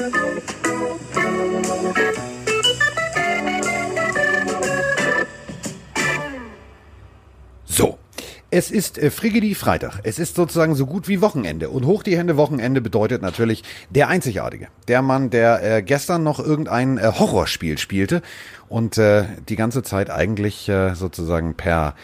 So. Es ist äh, Freitag. Es ist sozusagen so gut wie Wochenende. Und hoch die Hände Wochenende bedeutet natürlich der Einzigartige. Der Mann, der äh, gestern noch irgendein äh, Horrorspiel spielte und äh, die ganze Zeit eigentlich äh, sozusagen per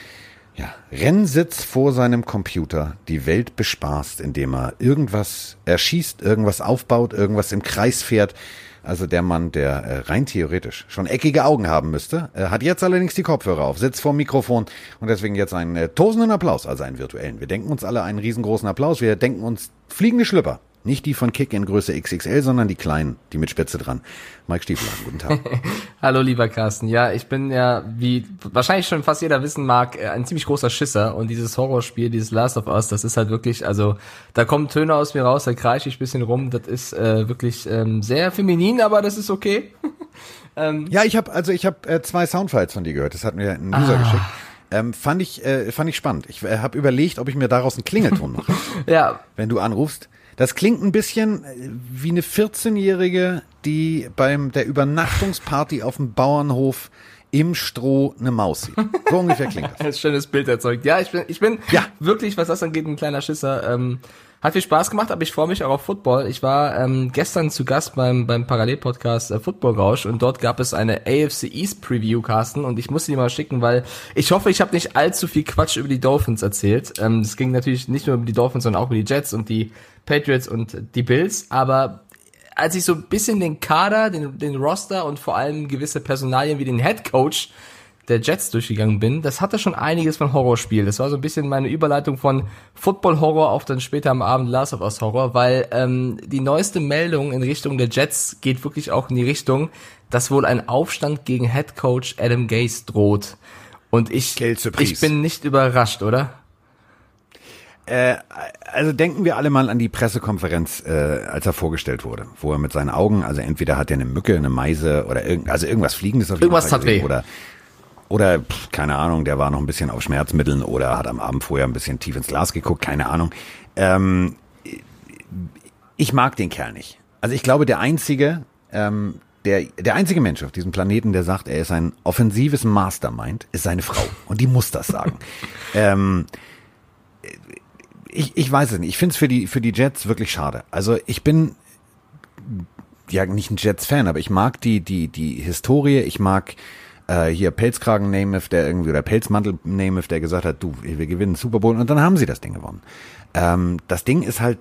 ja, Rennsitz vor seinem Computer die Welt bespaßt, indem er irgendwas erschießt, irgendwas aufbaut, irgendwas im Kreis fährt. Also der Mann, der äh, rein theoretisch schon eckige Augen haben müsste, äh, hat jetzt allerdings die Kopfhörer auf, sitzt vorm Mikrofon und deswegen jetzt einen äh, tosenden Applaus, also einen virtuellen. Wir denken uns alle einen riesengroßen Applaus. Wir denken uns fliegende Schlüpper. Nicht die von Kick in Größe XXL, sondern die kleinen, die mit Spitze dran. Mike Stiefelagen, guten Tag. Hallo lieber Carsten. Ja, ich bin ja, wie wahrscheinlich schon fast jeder wissen mag, äh, ein ziemlich großer Schisser. Und dieses Horrorspiel, dieses Last of Us, das ist halt wirklich, also da kommen Töne aus mir raus, da kreische ich bisschen rum. Das ist äh, wirklich ähm, sehr feminin, aber das ist okay. ähm, ja, ich habe also ich habe äh, zwei Soundfiles von dir gehört. Das hat mir ein User ah. geschickt. Ähm, fand ich äh, fand ich spannend. Ich äh, habe überlegt, ob ich mir daraus einen Klingelton mache. ja. Wenn du anrufst. Das klingt ein bisschen äh, wie eine 14-Jährige, die beim der Übernachtungsparty auf dem Bauernhof im Stroh eine Maus sieht. So ungefähr klingt das. Ein schönes Bild erzeugt. Ja, ich bin, ich bin ja. wirklich, was das angeht, ein kleiner Schisser. Ähm, hat viel Spaß gemacht, aber ich freue mich auch auf Football. Ich war ähm, gestern zu Gast beim, beim Parallelpodcast äh, Football Rausch und dort gab es eine AFC East Preview, Carsten, und ich musste die mal schicken, weil ich hoffe, ich habe nicht allzu viel Quatsch über die Dolphins erzählt. Ähm, es ging natürlich nicht nur über die Dolphins, sondern auch über die Jets und die Patriots und die Bills, aber als ich so ein bisschen den Kader, den, den Roster und vor allem gewisse Personalien wie den Head Coach der Jets durchgegangen bin, das hatte schon einiges von Horrorspiel. Das war so ein bisschen meine Überleitung von Football-Horror auf dann später am Abend Last of Us Horror, weil ähm, die neueste Meldung in Richtung der Jets geht wirklich auch in die Richtung, dass wohl ein Aufstand gegen Head Coach Adam Gase droht. Und ich, ich bin nicht überrascht, oder? Äh, also denken wir alle mal an die Pressekonferenz, äh, als er vorgestellt wurde, wo er mit seinen Augen, also entweder hat er eine Mücke, eine Meise oder irgend, also irgendwas Fliegendes auf jeden Irgendwas Fall hat weh. Oder, oder pff, keine Ahnung, der war noch ein bisschen auf Schmerzmitteln oder hat am Abend vorher ein bisschen tief ins Glas geguckt, keine Ahnung. Ähm, ich mag den Kerl nicht. Also ich glaube, der einzige, ähm, der, der einzige Mensch auf diesem Planeten, der sagt, er ist ein offensives Mastermind, ist seine Frau. Und die muss das sagen. ähm, ich, ich weiß es nicht. Ich finde es für die, für die Jets wirklich schade. Also ich bin ja nicht ein Jets-Fan, aber ich mag die, die, die Historie, ich mag äh, hier Pelzkragen Namath, der irgendwie, oder Pelzmantel Namath, der gesagt hat, du, wir gewinnen Super Bowl und dann haben sie das Ding gewonnen. Ähm, das Ding ist halt,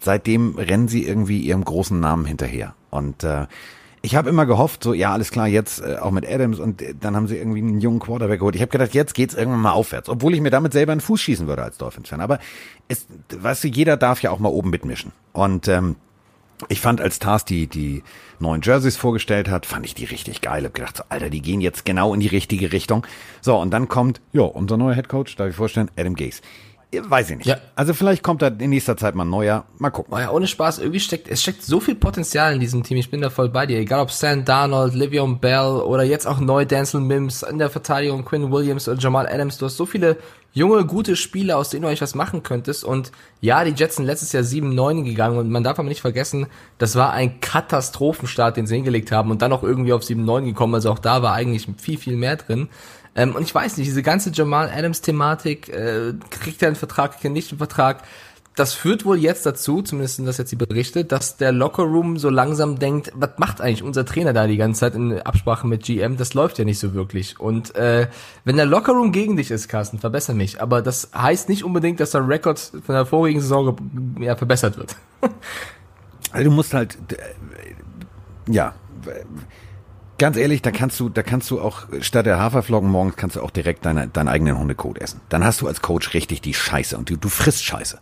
seitdem rennen sie irgendwie ihrem großen Namen hinterher. Und äh, ich habe immer gehofft, so ja, alles klar, jetzt äh, auch mit Adams und äh, dann haben sie irgendwie einen jungen Quarterback geholt. Ich habe gedacht, jetzt geht's irgendwann mal aufwärts, obwohl ich mir damit selber einen Fuß schießen würde als Dolphins-Fan. Aber es, weißt du, jeder darf ja auch mal oben mitmischen. Und ähm, ich fand, als Tars die, die neuen Jerseys vorgestellt hat, fand ich die richtig geil. Hab gedacht, so, Alter, die gehen jetzt genau in die richtige Richtung. So, und dann kommt, ja, unser neuer Headcoach, darf ich vorstellen, Adam Gase. Weiß ich nicht. Ja. Also vielleicht kommt da in nächster Zeit mal ein neuer. Mal gucken. Oh ja, ohne Spaß, irgendwie steckt, es steckt so viel Potenzial in diesem Team. Ich bin da voll bei dir. Egal ob Stan Darnold, Livion Bell oder jetzt auch neu Denzel Mims in der Verteidigung, Quinn Williams oder Jamal Adams. Du hast so viele junge, gute Spieler, aus denen du euch was machen könntest. Und ja, die Jets sind letztes Jahr 7-9 gegangen und man darf aber nicht vergessen, das war ein Katastrophenstart, den sie hingelegt haben und dann auch irgendwie auf 7-9 gekommen. Also auch da war eigentlich viel, viel mehr drin. Ähm, und ich weiß nicht, diese ganze Jamal Adams-Thematik, äh, kriegt er einen Vertrag, kriegt er nicht einen Vertrag. Das führt wohl jetzt dazu, zumindest sind das jetzt die Berichte, dass der Lockerroom so langsam denkt, was macht eigentlich unser Trainer da die ganze Zeit in Absprache mit GM? Das läuft ja nicht so wirklich. Und äh, wenn der Lockerroom gegen dich ist, Carsten, verbessere mich. Aber das heißt nicht unbedingt, dass der Rekord von der vorigen Saison ja, verbessert wird. also du musst halt, ja, Ganz ehrlich, da kannst du, da kannst du auch statt der Haferflocken morgens kannst du auch direkt deine, deinen eigenen Hundekot essen. Dann hast du als Coach richtig die Scheiße und du, du frisst Scheiße.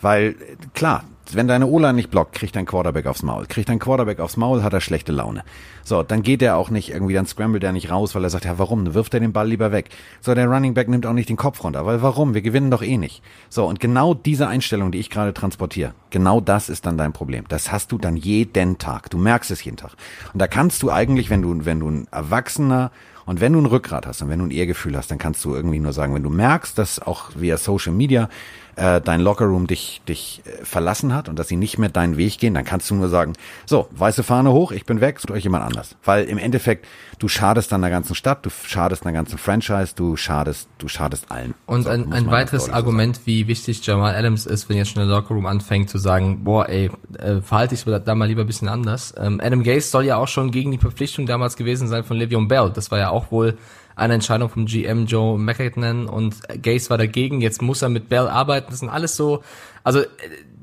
Weil, klar, wenn deine Ola nicht blockt, kriegt dein Quarterback aufs Maul. Kriegt dein Quarterback aufs Maul, hat er schlechte Laune. So, dann geht er auch nicht irgendwie, dann scrambled er nicht raus, weil er sagt, ja, warum? Dann wirft er den Ball lieber weg. So, der Running Back nimmt auch nicht den Kopf runter, weil warum? Wir gewinnen doch eh nicht. So, und genau diese Einstellung, die ich gerade transportiere, genau das ist dann dein Problem. Das hast du dann jeden Tag. Du merkst es jeden Tag. Und da kannst du eigentlich, wenn du, wenn du ein Erwachsener und wenn du ein Rückgrat hast und wenn du ein Ehrgefühl hast, dann kannst du irgendwie nur sagen, wenn du merkst, dass auch via Social Media äh, dein Lockerroom dich, dich äh, verlassen hat und dass sie nicht mehr deinen Weg gehen, dann kannst du nur sagen, so, weiße Fahne hoch, ich bin weg, sucht euch jemand anders. Weil im Endeffekt, du schadest dann der ganzen Stadt, du schadest einer ganzen Franchise, du schadest, du schadest allen. Und so, ein, ein weiteres Argument, wie wichtig Jamal Adams ist, wenn jetzt schon der Lockerroom anfängt zu sagen, boah, ey, äh, verhalte ich da mal lieber ein bisschen anders. Ähm, Adam Gase soll ja auch schon gegen die Verpflichtung damals gewesen sein von Le'Veon Bell. Das war ja auch wohl eine Entscheidung vom GM Joe McKinnon und Gase war dagegen. Jetzt muss er mit Bell arbeiten. Das sind alles so, also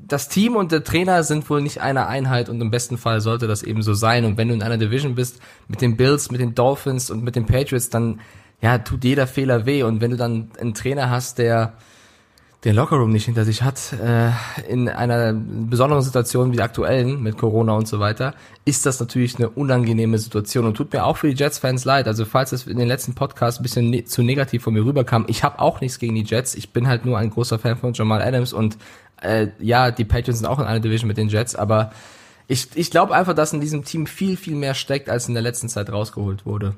das Team und der Trainer sind wohl nicht eine Einheit und im besten Fall sollte das eben so sein. Und wenn du in einer Division bist mit den Bills, mit den Dolphins und mit den Patriots, dann ja, tut jeder Fehler weh. Und wenn du dann einen Trainer hast, der den Lockerroom nicht hinter sich hat, äh, in einer besonderen Situation wie der aktuellen mit Corona und so weiter, ist das natürlich eine unangenehme Situation und tut mir auch für die Jets-Fans leid. Also falls es in den letzten Podcasts ein bisschen ne zu negativ von mir rüberkam, ich habe auch nichts gegen die Jets. Ich bin halt nur ein großer Fan von Jamal Adams und äh, ja, die Patriots sind auch in einer Division mit den Jets, aber ich, ich glaube einfach, dass in diesem Team viel, viel mehr steckt, als in der letzten Zeit rausgeholt wurde.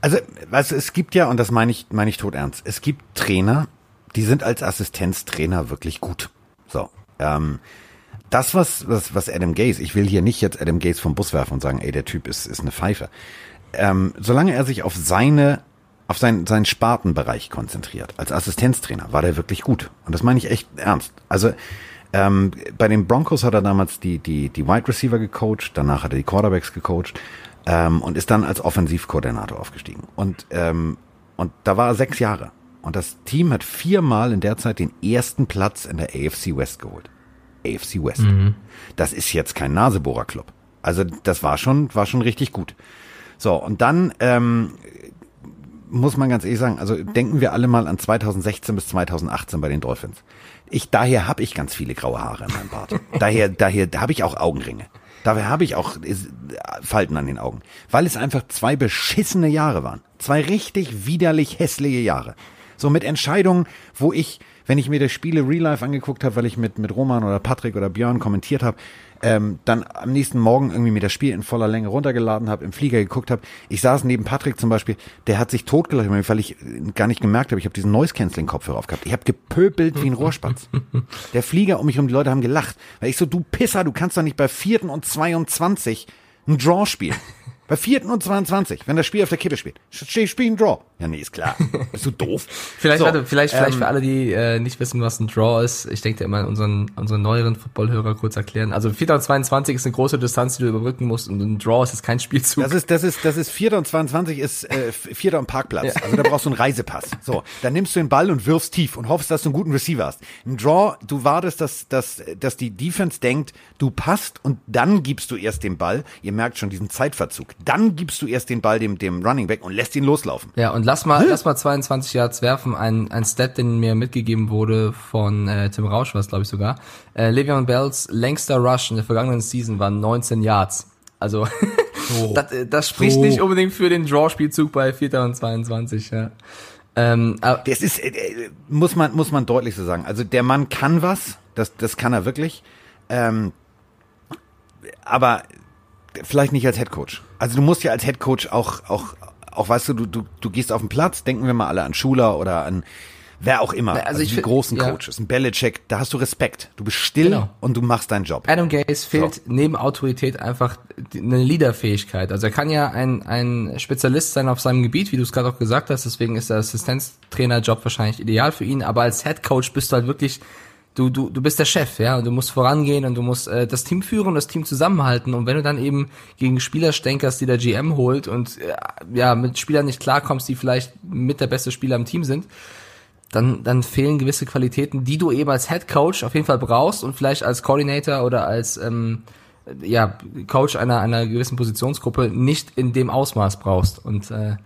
Also, was es gibt ja, und das meine ich, meine ich tot ernst, es gibt Trainer, die sind als Assistenztrainer wirklich gut. So. Ähm, das, was, was, was Adam Gaze, ich will hier nicht jetzt Adam Gaze vom Bus werfen und sagen, ey, der Typ ist, ist eine Pfeife. Ähm, solange er sich auf seine, auf seinen, seinen Spartenbereich konzentriert, als Assistenztrainer, war der wirklich gut. Und das meine ich echt ernst. Also, ähm, bei den Broncos hat er damals die, die, die Wide Receiver gecoacht, danach hat er die Quarterbacks gecoacht, ähm, und ist dann als Offensivkoordinator aufgestiegen. Und, ähm, und da war er sechs Jahre. Und das Team hat viermal in der Zeit den ersten Platz in der AFC West geholt. AFC West. Mhm. Das ist jetzt kein Nasebohrer-Club. Also das war schon, war schon richtig gut. So, und dann ähm, muss man ganz ehrlich sagen, also denken wir alle mal an 2016 bis 2018 bei den Dolphins. Ich, daher habe ich ganz viele graue Haare in meinem Bart. daher, daher da habe ich auch Augenringe. Daher habe ich auch Falten an den Augen. Weil es einfach zwei beschissene Jahre waren. Zwei richtig widerlich hässliche Jahre. So mit Entscheidungen, wo ich, wenn ich mir das Spiele Real Life angeguckt habe, weil ich mit, mit Roman oder Patrick oder Björn kommentiert habe, ähm, dann am nächsten Morgen irgendwie mir das Spiel in voller Länge runtergeladen habe, im Flieger geguckt habe. Ich saß neben Patrick zum Beispiel, der hat sich totgelacht, weil ich gar nicht gemerkt habe, ich habe diesen Noise-Canceling-Kopfhörer aufgehabt. Ich habe gepöbelt wie ein Rohrspatz. Der Flieger um mich um die Leute haben gelacht. Weil ich so, du Pisser, du kannst doch nicht bei vierten und 22 ein Draw spielen. Bei vierten und 22, wenn das Spiel auf der Kippe spielt. Spiel ein Draw. Ja, nee, ist klar. Bist du doof? vielleicht, so, warte, vielleicht, ähm, vielleicht für alle, die äh, nicht wissen, was ein Draw ist. Ich denke immer unseren, unseren neueren Footballhörer kurz erklären. Also vierter und 22 ist eine große Distanz, die du überbrücken musst und ein Draw ist jetzt kein Spielzug. Das ist, das ist, das ist vierter und 22 ist äh, vierter und Parkplatz. Ja. Also da brauchst du einen Reisepass. So, dann nimmst du den Ball und wirfst tief und hoffst, dass du einen guten Receiver hast. Ein Draw, du wartest, dass, dass, dass die Defense denkt, du passt und dann gibst du erst den Ball. Ihr merkt schon diesen Zeitverzug. Dann gibst du erst den Ball dem, dem Running Back und lässt ihn loslaufen. Ja, und lass mal, lass mal 22 Yards werfen. Ein, ein Stat, den mir mitgegeben wurde von äh, Tim Rausch, was glaube ich sogar. Äh, Le'Veon Bells längster Rush in der vergangenen Season waren 19 Yards. Also so. das, äh, das spricht so. nicht unbedingt für den Draw-Spielzug bei 4. und 22, ja. Ähm, das ist, äh, äh, muss man, muss man deutlich so sagen. Also der Mann kann was, das, das kann er wirklich. Ähm, aber vielleicht nicht als Head Coach. Also du musst ja als Head Coach auch, auch, auch weißt du, du, du, du gehst auf den Platz, denken wir mal alle an Schuler oder an wer auch immer, also, also die großen ja. Coaches, ein Belichick, da hast du Respekt. Du bist still genau. und du machst deinen Job. Adam Gaze fehlt so. neben Autorität einfach eine Leaderfähigkeit. Also er kann ja ein, ein Spezialist sein auf seinem Gebiet, wie du es gerade auch gesagt hast, deswegen ist der Assistenztrainerjob wahrscheinlich ideal für ihn, aber als Head Coach bist du halt wirklich du, du, du bist der Chef, ja, und du musst vorangehen und du musst äh, das Team führen und das Team zusammenhalten. Und wenn du dann eben gegen Spieler stänkerst, die der GM holt und äh, ja, mit Spielern nicht klarkommst, die vielleicht mit der beste Spieler im Team sind, dann, dann fehlen gewisse Qualitäten, die du eben als Head Coach auf jeden Fall brauchst und vielleicht als Coordinator oder als ähm, ja, Coach einer, einer gewissen Positionsgruppe nicht in dem Ausmaß brauchst. Und äh,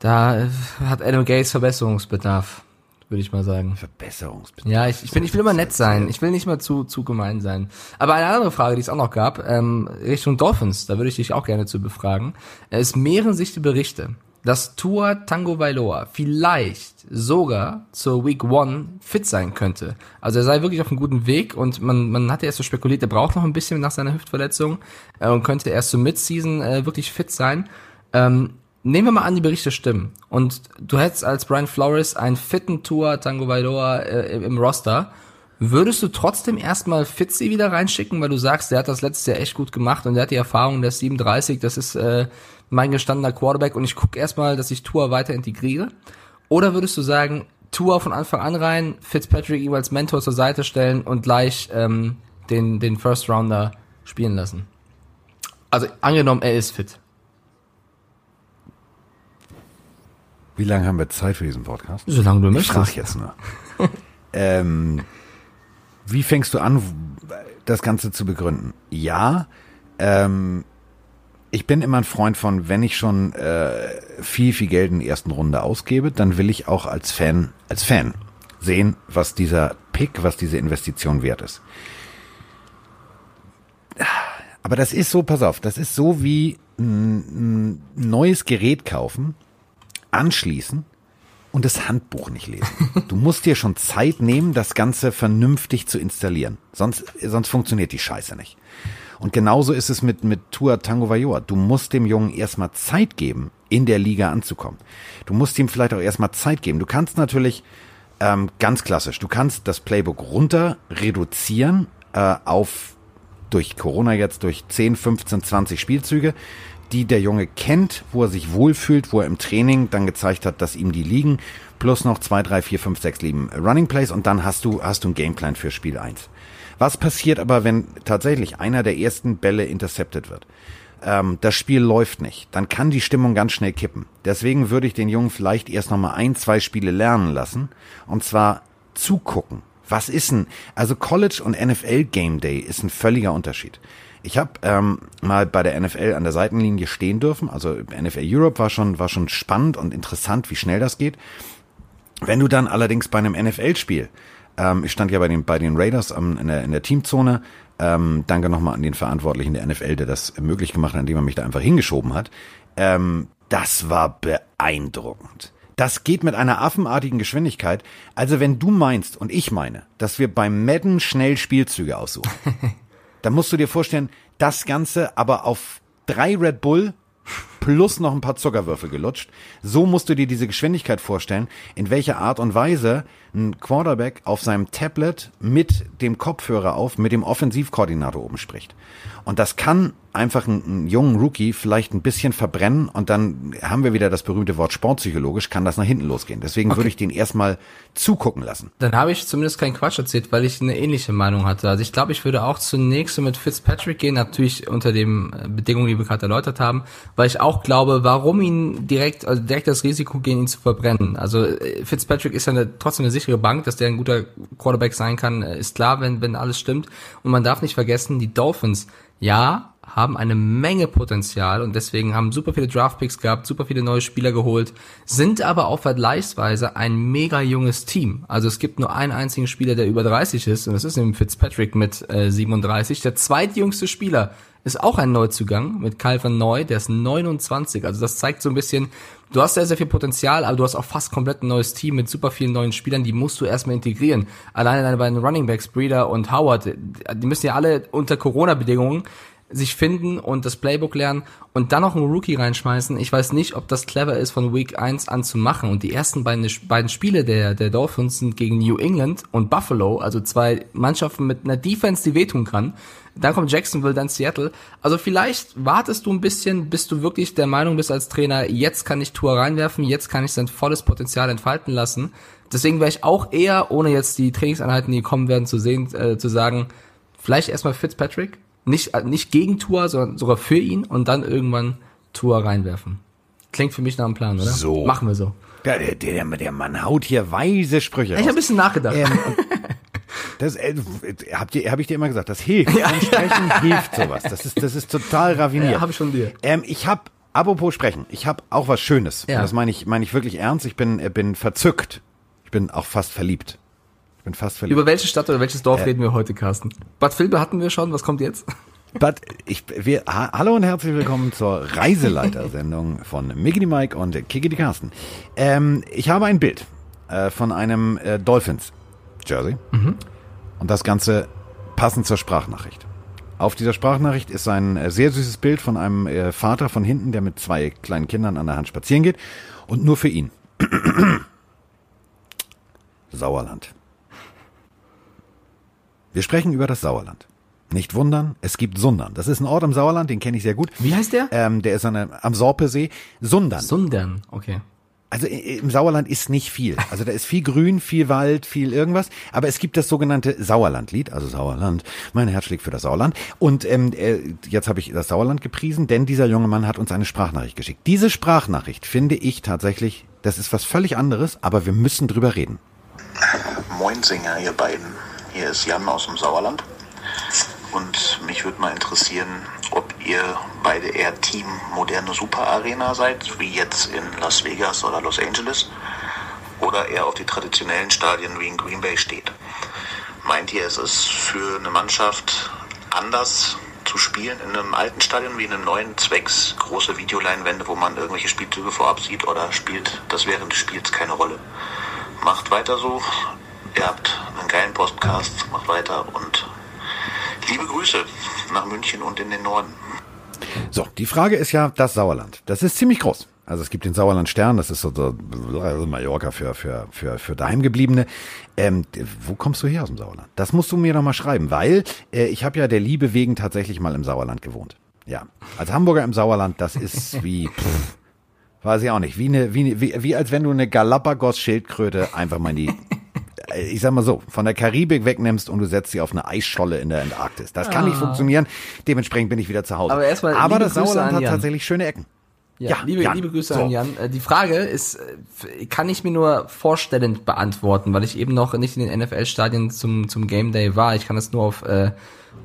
da hat Adam Gates Verbesserungsbedarf würde ich mal sagen. Verbesserungsbedarf. Ja, ich, ich, bin, ich will immer nett sein. Ich will nicht mal zu, zu gemein sein. Aber eine andere Frage, die es auch noch gab, ähm, Richtung Dolphins, da würde ich dich auch gerne zu befragen. Es mehren sich die Berichte, dass Tua Tango Vailoa vielleicht sogar zur Week One fit sein könnte. Also er sei wirklich auf einem guten Weg und man, man hatte erst so spekuliert, er braucht noch ein bisschen nach seiner Hüftverletzung äh, und könnte erst zur Midseason äh, wirklich fit sein. Ähm, nehmen wir mal an, die Berichte stimmen und du hättest als Brian Flores einen fitten Tour Tango Vailoa äh, im Roster, würdest du trotzdem erstmal Fitzy wieder reinschicken, weil du sagst, der hat das letztes Jahr echt gut gemacht und der hat die Erfahrung, der ist 37, das ist äh, mein gestandener Quarterback und ich gucke erstmal, dass ich Tour weiter integriere? Oder würdest du sagen, Tour von Anfang an rein, Fitzpatrick ihm als Mentor zur Seite stellen und gleich ähm, den, den First Rounder spielen lassen? Also angenommen, er ist fit. Wie lange haben wir Zeit für diesen Podcast? Solange du ich möchtest. frage jetzt nur. ähm, wie fängst du an, das Ganze zu begründen? Ja, ähm, ich bin immer ein Freund von, wenn ich schon äh, viel, viel Geld in der ersten Runde ausgebe, dann will ich auch als Fan, als Fan sehen, was dieser Pick, was diese Investition wert ist. Aber das ist so, pass auf, das ist so wie ein, ein neues Gerät kaufen, anschließen und das Handbuch nicht lesen. Du musst dir schon Zeit nehmen, das Ganze vernünftig zu installieren. Sonst, sonst funktioniert die Scheiße nicht. Und genauso ist es mit, mit Tua Tango Vajoa. Du musst dem Jungen erstmal Zeit geben, in der Liga anzukommen. Du musst ihm vielleicht auch erstmal Zeit geben. Du kannst natürlich, ähm, ganz klassisch, du kannst das Playbook runter reduzieren äh, auf, durch Corona jetzt, durch 10, 15, 20 Spielzüge, die der Junge kennt, wo er sich wohlfühlt, wo er im Training dann gezeigt hat, dass ihm die liegen, plus noch zwei, drei, vier, fünf, sechs lieben Running Plays und dann hast du, hast du einen Gameplan für Spiel 1. Was passiert aber, wenn tatsächlich einer der ersten Bälle intercepted wird? Ähm, das Spiel läuft nicht. Dann kann die Stimmung ganz schnell kippen. Deswegen würde ich den Jungen vielleicht erst nochmal ein, zwei Spiele lernen lassen. Und zwar zugucken. Was ist denn? Also College und NFL Game Day ist ein völliger Unterschied. Ich habe ähm, mal bei der NFL an der Seitenlinie stehen dürfen. Also NFL Europe war schon war schon spannend und interessant, wie schnell das geht. Wenn du dann allerdings bei einem NFL-Spiel ähm, ich stand ja bei den, bei den Raiders ähm, in, der, in der Teamzone. Ähm, danke nochmal an den Verantwortlichen der NFL, der das möglich gemacht hat, indem er mich da einfach hingeschoben hat. Ähm, das war beeindruckend. Das geht mit einer affenartigen Geschwindigkeit. Also wenn du meinst und ich meine, dass wir beim Madden schnell Spielzüge aussuchen, dann musst du dir vorstellen, das Ganze aber auf drei Red Bull plus noch ein paar Zuckerwürfel gelutscht. So musst du dir diese Geschwindigkeit vorstellen, in welcher Art und Weise ein Quarterback auf seinem Tablet mit dem Kopfhörer auf, mit dem Offensivkoordinator oben spricht. Und das kann einfach einen, einen jungen Rookie vielleicht ein bisschen verbrennen und dann haben wir wieder das berühmte Wort sportpsychologisch, kann das nach hinten losgehen. Deswegen okay. würde ich den erstmal zugucken lassen. Dann habe ich zumindest keinen Quatsch erzählt, weil ich eine ähnliche Meinung hatte. Also ich glaube, ich würde auch zunächst mit Fitzpatrick gehen, natürlich unter den Bedingungen, die wir gerade erläutert haben, weil ich auch glaube, warum ihn direkt, also direkt das Risiko gehen, ihn zu verbrennen. Also äh, Fitzpatrick ist ja eine, trotzdem eine sichere Bank, dass der ein guter Quarterback sein kann, äh, ist klar, wenn, wenn alles stimmt. Und man darf nicht vergessen, die Dolphins, ja, haben eine Menge Potenzial und deswegen haben super viele Draftpicks gehabt, super viele neue Spieler geholt, sind aber auch vergleichsweise ein mega junges Team. Also es gibt nur einen einzigen Spieler, der über 30 ist und das ist nämlich Fitzpatrick mit äh, 37. Der zweitjüngste Spieler ist auch ein Neuzugang mit Kyle van Neu, der ist 29. Also das zeigt so ein bisschen, du hast sehr, sehr viel Potenzial, aber du hast auch fast komplett ein neues Team mit super vielen neuen Spielern, die musst du erstmal integrieren. Alleine deine beiden Running Backs, Breeder und Howard, die müssen ja alle unter Corona-Bedingungen sich finden und das Playbook lernen und dann noch einen Rookie reinschmeißen. Ich weiß nicht, ob das clever ist, von Week 1 an zu machen. Und die ersten beiden, beiden Spiele der, der Dolphins sind gegen New England und Buffalo, also zwei Mannschaften mit einer Defense, die wehtun kann. Dann kommt Jacksonville, dann Seattle. Also vielleicht wartest du ein bisschen, bis du wirklich der Meinung bist als Trainer, jetzt kann ich Tour reinwerfen, jetzt kann ich sein volles Potenzial entfalten lassen. Deswegen wäre ich auch eher, ohne jetzt die Trainingseinheiten, die kommen werden, zu sehen, äh, zu sagen, vielleicht erstmal Fitzpatrick, nicht, äh, nicht gegen Tour, sondern sogar für ihn und dann irgendwann Tour reinwerfen. Klingt für mich nach einem Plan, oder? So. Machen wir so. Der, der, der, der Mann haut hier weise Sprüche. Ich habe ein bisschen nachgedacht. Ähm, das äh, hab, dir, hab ich dir immer gesagt, das hilft. Ja. Sprechen hilft sowas. Das ist, das ist total raffiniert. Ja, habe ich schon dir. Ähm, ich habe, apropos sprechen, ich habe auch was Schönes. Ja. Das meine ich, meine ich wirklich ernst. Ich bin, äh, bin verzückt. Ich bin auch fast verliebt bin fast verliebt. Über welche Stadt oder welches Dorf äh, reden wir heute, Carsten? Bad Vilbel hatten wir schon, was kommt jetzt? Bad, ich, wir, ha, hallo und herzlich willkommen zur Reiseleiter-Sendung von Mickey Mike und Kiki Carsten. Ähm, ich habe ein Bild äh, von einem äh, Dolphins-Jersey mhm. Und das Ganze passend zur Sprachnachricht. Auf dieser Sprachnachricht ist ein äh, sehr süßes Bild von einem äh, Vater von hinten, der mit zwei kleinen Kindern an der Hand spazieren geht. Und nur für ihn. Sauerland. Wir sprechen über das Sauerland. Nicht wundern, es gibt Sundern. Das ist ein Ort im Sauerland, den kenne ich sehr gut. Wie heißt der? Ähm, der ist an am Sorpesee. Sundern. Sundern, okay. Also im Sauerland ist nicht viel. Also da ist viel Grün, viel Wald, viel irgendwas. Aber es gibt das sogenannte Sauerlandlied, also Sauerland. Mein Herz schlägt für das Sauerland. Und ähm, äh, jetzt habe ich das Sauerland gepriesen, denn dieser junge Mann hat uns eine Sprachnachricht geschickt. Diese Sprachnachricht finde ich tatsächlich, das ist was völlig anderes, aber wir müssen drüber reden. Moin Singer, ihr beiden. Hier ist Jan aus dem Sauerland. Und mich würde mal interessieren, ob ihr beide eher Team moderne Super Arena seid, wie jetzt in Las Vegas oder Los Angeles, oder eher auf die traditionellen Stadien wie in Green Bay steht. Meint ihr, es ist für eine Mannschaft anders zu spielen in einem alten Stadion wie in einem neuen, zwecks große Videoleinwände, wo man irgendwelche Spielzüge vorab sieht, oder spielt das während des Spiels keine Rolle? Macht weiter so. Ihr habt einen geilen Podcast, macht weiter und Liebe Grüße nach München und in den Norden. So, die Frage ist ja das Sauerland. Das ist ziemlich groß. Also es gibt den Sauerland Stern, das ist so, so Mallorca für, für, für, für Daheimgebliebene. Ähm, wo kommst du her aus dem Sauerland? Das musst du mir noch mal schreiben, weil äh, ich habe ja der Liebe wegen tatsächlich mal im Sauerland gewohnt. Ja, als Hamburger im Sauerland, das ist wie, pff, weiß ich auch nicht, wie, eine, wie, wie, wie als wenn du eine Galapagos-Schildkröte einfach mal in die ich sag mal so, von der Karibik wegnimmst und du setzt sie auf eine Eisscholle in der Antarktis. Das kann ah. nicht funktionieren. Dementsprechend bin ich wieder zu Hause. Aber erstmal, Aber das Sauerland hat tatsächlich schöne Ecken. Ja, ja liebe, Jan. liebe Grüße so. an Jan. Äh, die Frage ist, äh, kann ich mir nur vorstellend beantworten, weil ich eben noch nicht in den NFL-Stadien zum, zum Game Day war. Ich kann das nur auf äh,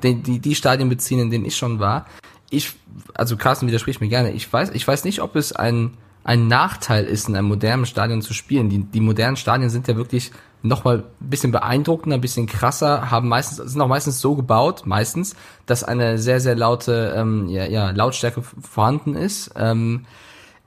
die, die, die Stadien beziehen, in denen ich schon war. Ich, also Carsten widerspricht mir gerne. Ich weiß, ich weiß nicht, ob es ein, ein Nachteil ist, in einem modernen Stadion zu spielen. Die, die modernen Stadien sind ja wirklich nochmal ein bisschen beeindruckender, ein bisschen krasser, haben meistens, sind auch meistens so gebaut, meistens, dass eine sehr, sehr laute ähm, ja, ja, Lautstärke vorhanden ist. Ähm,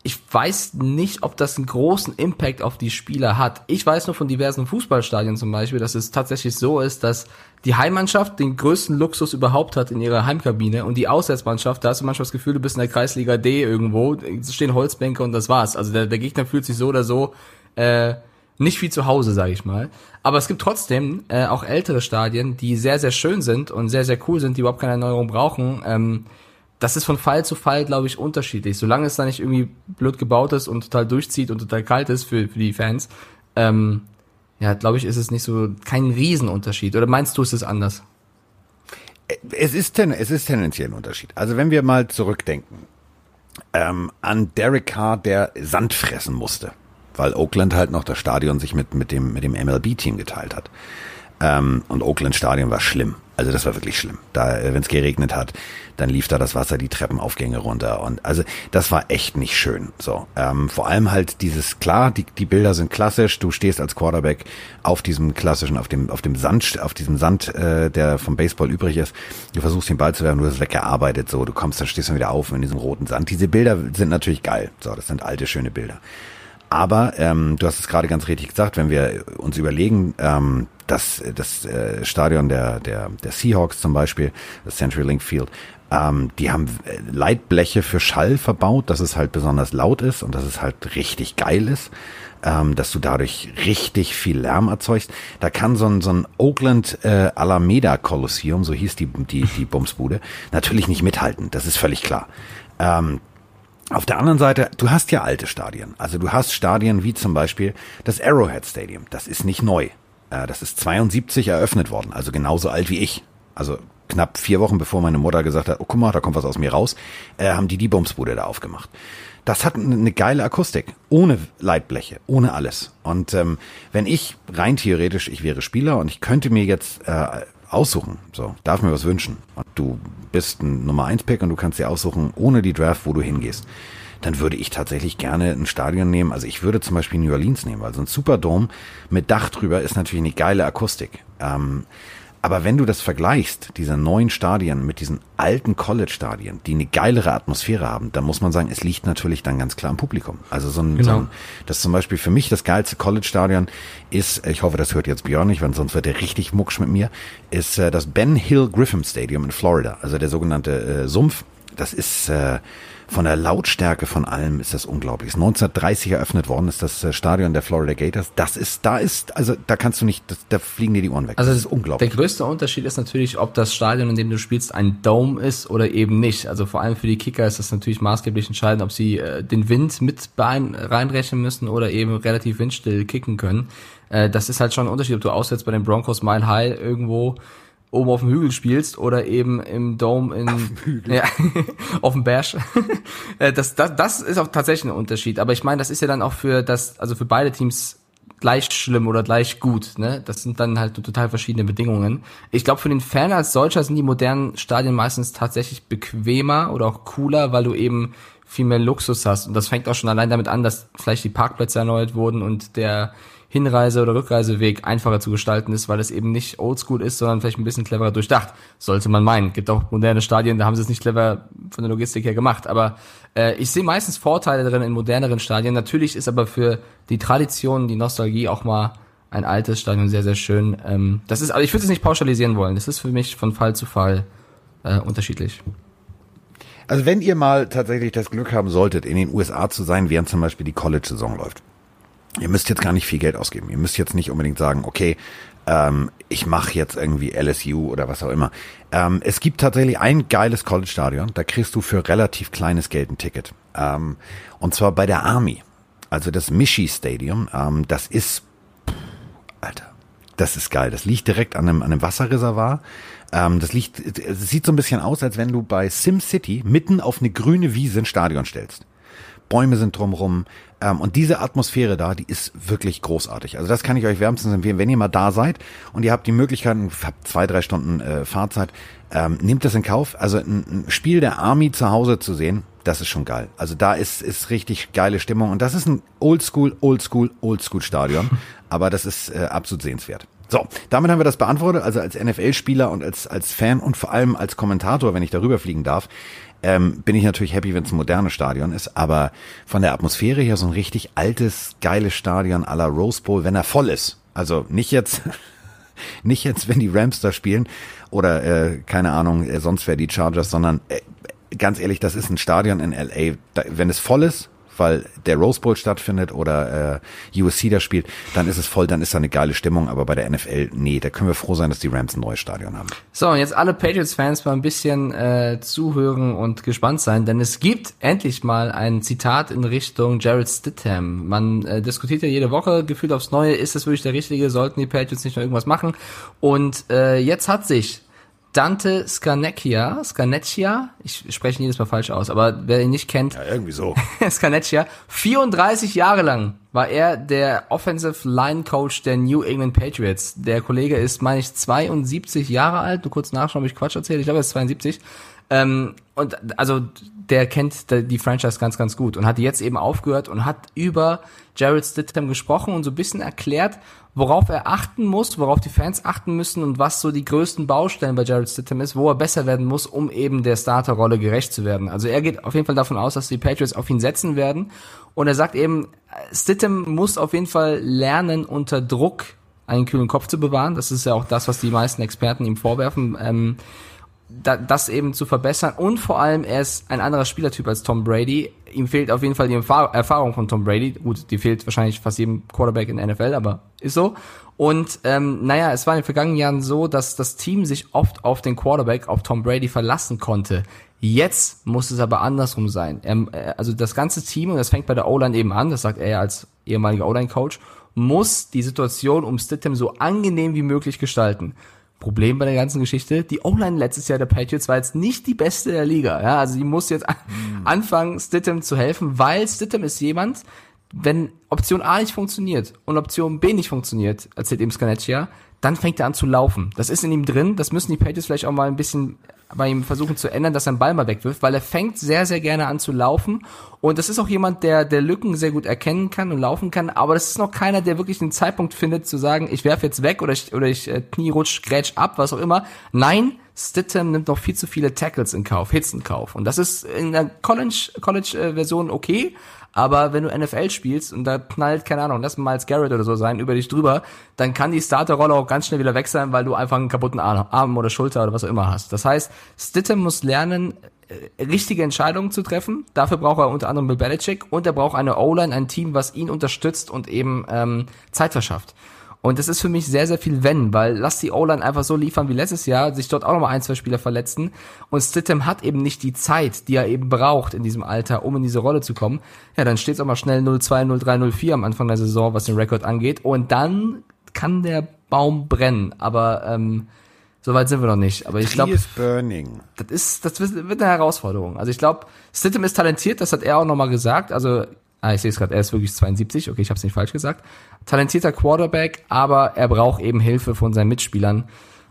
ich weiß nicht, ob das einen großen Impact auf die Spieler hat. Ich weiß nur von diversen Fußballstadien zum Beispiel, dass es tatsächlich so ist, dass die Heimmannschaft den größten Luxus überhaupt hat in ihrer Heimkabine und die Auswärtsmannschaft, da hast du manchmal das Gefühl, du bist in der Kreisliga D irgendwo, stehen Holzbänke und das war's. Also der, der Gegner fühlt sich so oder so äh, nicht wie zu Hause, sage ich mal. Aber es gibt trotzdem äh, auch ältere Stadien, die sehr, sehr schön sind und sehr, sehr cool sind, die überhaupt keine Erneuerung brauchen. Ähm, das ist von Fall zu Fall, glaube ich, unterschiedlich. Solange es da nicht irgendwie blöd gebaut ist und total durchzieht und total kalt ist für, für die Fans, ähm, ja, glaube ich, ist es nicht so kein Riesenunterschied. Oder meinst du, ist es anders? Es ist, ten, es ist tendenziell ein Unterschied. Also wenn wir mal zurückdenken ähm, an Derek Carr, der Sand fressen musste weil Oakland halt noch das Stadion sich mit, mit dem, mit dem MLB-Team geteilt hat. Ähm, und Oakland Stadion war schlimm. Also das war wirklich schlimm. Da, äh, wenn es geregnet hat, dann lief da das Wasser die Treppenaufgänge runter. Und also das war echt nicht schön. So, ähm, vor allem halt dieses klar, die, die Bilder sind klassisch. Du stehst als Quarterback auf diesem klassischen, auf dem auf dem Sand, auf diesem Sand, äh, der vom Baseball übrig ist. Du versuchst den Ball zu werfen, du hast weggearbeitet. So, du kommst, dann stehst du wieder auf in diesem roten Sand. Diese Bilder sind natürlich geil. So, das sind alte schöne Bilder. Aber ähm, du hast es gerade ganz richtig gesagt, wenn wir uns überlegen, ähm, dass das äh, Stadion der, der, der Seahawks zum Beispiel, das Century Link Field, ähm, die haben äh, Leitbleche für Schall verbaut, dass es halt besonders laut ist und dass es halt richtig geil ist, ähm, dass du dadurch richtig viel Lärm erzeugst. Da kann so ein, so ein Oakland äh, Alameda Kolosseum, so hieß die, die, die Bumsbude, natürlich nicht mithalten, das ist völlig klar. Ähm, auf der anderen Seite, du hast ja alte Stadien. Also du hast Stadien wie zum Beispiel das Arrowhead Stadium. Das ist nicht neu. Äh, das ist 72 eröffnet worden, also genauso alt wie ich. Also knapp vier Wochen bevor meine Mutter gesagt hat, oh guck mal, da kommt was aus mir raus, äh, haben die die Bumsbude da aufgemacht. Das hat eine geile Akustik, ohne Leitbleche, ohne alles. Und ähm, wenn ich rein theoretisch, ich wäre Spieler und ich könnte mir jetzt äh, aussuchen. So, darf mir was wünschen. Du bist ein Nummer 1 Pick und du kannst dir aussuchen, ohne die Draft, wo du hingehst. Dann würde ich tatsächlich gerne ein Stadion nehmen. Also ich würde zum Beispiel New Orleans nehmen, weil so ein Superdome mit Dach drüber ist natürlich eine geile Akustik. Ähm, Aber wenn du das vergleichst, diese neuen Stadien mit diesen alten College-Stadien, die eine geilere Atmosphäre haben, dann muss man sagen, es liegt natürlich dann ganz klar am Publikum. Also so ein, genau. so ein das zum Beispiel für mich das geilste College-Stadion ist, ich hoffe, das hört jetzt Björn nicht, weil sonst wird er richtig mucksch mit mir, ist äh, das Ben Hill Griffin Stadium in Florida, also der sogenannte äh, Sumpf. Das ist äh, von der Lautstärke von allem ist das unglaublich. 1930 eröffnet worden ist das äh, Stadion der Florida Gators. Das ist, da ist, also da kannst du nicht, das, da fliegen dir die Ohren weg. Also das ist unglaublich. Der größte Unterschied ist natürlich, ob das Stadion, in dem du spielst, ein Dome ist oder eben nicht. Also vor allem für die Kicker ist das natürlich maßgeblich entscheidend, ob sie äh, den Wind mit reinrechnen müssen oder eben relativ windstill kicken können. Äh, das ist halt schon ein Unterschied, ob du auswärts bei den Broncos Mile High irgendwo oben auf dem Hügel spielst oder eben im Dome in auf dem, ja, auf dem Bash. Äh, das, das, das ist auch tatsächlich ein Unterschied. Aber ich meine, das ist ja dann auch für das, also für beide Teams gleich schlimm oder gleich gut. Ne? Das sind dann halt total verschiedene Bedingungen. Ich glaube, für den Fan als solcher sind die modernen Stadien meistens tatsächlich bequemer oder auch cooler, weil du eben viel mehr Luxus hast. Und das fängt auch schon allein damit an, dass vielleicht die Parkplätze erneuert wurden und der Hinreise- oder Rückreiseweg einfacher zu gestalten ist, weil es eben nicht oldschool ist, sondern vielleicht ein bisschen cleverer durchdacht. Sollte man meinen. Gibt auch moderne Stadien, da haben sie es nicht clever von der Logistik her gemacht. Aber äh, ich sehe meistens Vorteile drin in moderneren Stadien. Natürlich ist aber für die Tradition, die Nostalgie auch mal ein altes Stadion sehr, sehr schön. Ähm, das ist, also ich würde es nicht pauschalisieren wollen. Das ist für mich von Fall zu Fall äh, unterschiedlich. Also wenn ihr mal tatsächlich das Glück haben solltet, in den USA zu sein, während zum Beispiel die College-Saison läuft, Ihr müsst jetzt gar nicht viel Geld ausgeben. Ihr müsst jetzt nicht unbedingt sagen, okay, ähm, ich mache jetzt irgendwie LSU oder was auch immer. Ähm, es gibt tatsächlich ein geiles College-Stadion, da kriegst du für relativ kleines Geld ein Ticket. Ähm, und zwar bei der Army. Also das Michi Stadium. Ähm, das ist, pff, Alter, das ist geil. Das liegt direkt an einem, an einem Wasserreservoir. Ähm, das liegt, es sieht so ein bisschen aus, als wenn du bei SimCity mitten auf eine grüne Wiese ein Stadion stellst. Bäume sind drumrum. Ähm, und diese Atmosphäre da, die ist wirklich großartig. Also das kann ich euch wärmstens empfehlen, wenn ihr mal da seid und ihr habt die Möglichkeit, habt zwei, drei Stunden äh, Fahrzeit, ähm, nehmt das in Kauf. Also ein, ein Spiel der Army zu Hause zu sehen, das ist schon geil. Also da ist, ist richtig geile Stimmung und das ist ein Oldschool, Oldschool, Oldschool Stadion. Aber das ist äh, absolut sehenswert. So, damit haben wir das beantwortet. Also als NFL-Spieler und als, als Fan und vor allem als Kommentator, wenn ich darüber fliegen darf, ähm, bin ich natürlich happy, wenn es ein modernes Stadion ist. Aber von der Atmosphäre her so ein richtig altes, geiles Stadion à la Rose Bowl, wenn er voll ist. Also nicht jetzt, nicht jetzt, wenn die Rams da spielen oder äh, keine Ahnung, äh, sonst wer die Chargers, sondern äh, ganz ehrlich, das ist ein Stadion in LA. Da, wenn es voll ist, weil der Rose Bowl stattfindet oder äh, USC da spielt, dann ist es voll, dann ist da eine geile Stimmung, aber bei der NFL, nee, da können wir froh sein, dass die Rams ein neues Stadion haben. So, und jetzt alle Patriots-Fans mal ein bisschen äh, zuhören und gespannt sein, denn es gibt endlich mal ein Zitat in Richtung Jared Stidham. Man äh, diskutiert ja jede Woche, gefühlt aufs Neue, ist das wirklich der Richtige, sollten die Patriots nicht noch irgendwas machen? Und äh, jetzt hat sich Dante Scarnecchia, Scarnecchia, ich spreche ihn jedes Mal falsch aus, aber wer ihn nicht kennt. Ja, irgendwie so. Scarnecchia, 34 Jahre lang war er der Offensive Line Coach der New England Patriots. Der Kollege ist, meine ich, 72 Jahre alt. Du kurz nachschauen, ob ich Quatsch erzähle. Ich glaube, er ist 72. Ähm, und also der kennt die Franchise ganz, ganz gut und hat jetzt eben aufgehört und hat über Jared Stidham gesprochen und so ein bisschen erklärt, worauf er achten muss, worauf die Fans achten müssen und was so die größten Baustellen bei Jared Stidham ist, wo er besser werden muss, um eben der Starterrolle gerecht zu werden. Also er geht auf jeden Fall davon aus, dass die Patriots auf ihn setzen werden und er sagt eben, Stidham muss auf jeden Fall lernen, unter Druck einen kühlen Kopf zu bewahren. Das ist ja auch das, was die meisten Experten ihm vorwerfen. Ähm, da, das eben zu verbessern und vor allem er ist ein anderer Spielertyp als Tom Brady. Ihm fehlt auf jeden Fall die Erfahrung von Tom Brady. Gut, die fehlt wahrscheinlich fast jedem Quarterback in der NFL, aber ist so. Und ähm, naja, es war in den vergangenen Jahren so, dass das Team sich oft auf den Quarterback, auf Tom Brady verlassen konnte. Jetzt muss es aber andersrum sein. Er, also das ganze Team, und das fängt bei der O-Line eben an, das sagt er ja als ehemaliger O-Line-Coach, muss die Situation um Stidham so angenehm wie möglich gestalten. Problem bei der ganzen Geschichte, die O-Line letztes Jahr der Patriots war jetzt nicht die beste der Liga. Ja, also die muss jetzt an, mhm. anfangen, Stidham zu helfen, weil Stidham ist jemand, wenn Option A nicht funktioniert und Option B nicht funktioniert, erzählt eben Scanecchia, dann fängt er an zu laufen. Das ist in ihm drin, das müssen die Patriots vielleicht auch mal ein bisschen bei ihm versuchen zu ändern, dass er einen Ball mal wegwirft, weil er fängt sehr, sehr gerne an zu laufen. Und das ist auch jemand, der, der Lücken sehr gut erkennen kann und laufen kann. Aber das ist noch keiner, der wirklich den Zeitpunkt findet, zu sagen, ich werfe jetzt weg oder ich, oder ich äh, Knie rutsch, grätsch ab, was auch immer. Nein, Stittem nimmt noch viel zu viele Tackles in Kauf, Hits in Kauf. Und das ist in der College-Version College, okay, aber wenn du NFL spielst und da knallt, keine Ahnung, lass mal als Garrett oder so sein, über dich drüber, dann kann die Starterrolle auch ganz schnell wieder weg sein, weil du einfach einen kaputten Arm oder Schulter oder was auch immer hast. Das heißt, Stittem muss lernen, äh, richtige Entscheidungen zu treffen. Dafür braucht er unter anderem Bill Belichick und er braucht eine O-Line, ein Team, was ihn unterstützt und eben ähm, Zeit verschafft. Und das ist für mich sehr, sehr viel Wenn, weil lass die O-Line einfach so liefern wie letztes Jahr, sich dort auch nochmal ein, zwei Spieler verletzen. Und Stittem hat eben nicht die Zeit, die er eben braucht in diesem Alter, um in diese Rolle zu kommen. Ja, dann steht es auch mal schnell 0-2, 0-3, 0-4 am Anfang der Saison, was den Rekord angeht. Und dann kann der Baum brennen. Aber ähm, Soweit sind wir noch nicht. Aber ich glaube, das ist, das wird eine Herausforderung. Also ich glaube, Stittem ist talentiert, das hat er auch nochmal gesagt. Also Ah, ich sehe es gerade, er ist wirklich 72, okay, ich habe es nicht falsch gesagt. Talentierter Quarterback, aber er braucht eben Hilfe von seinen Mitspielern.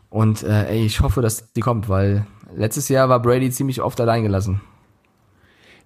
Und äh, ey, ich hoffe, dass die kommt, weil letztes Jahr war Brady ziemlich oft allein gelassen.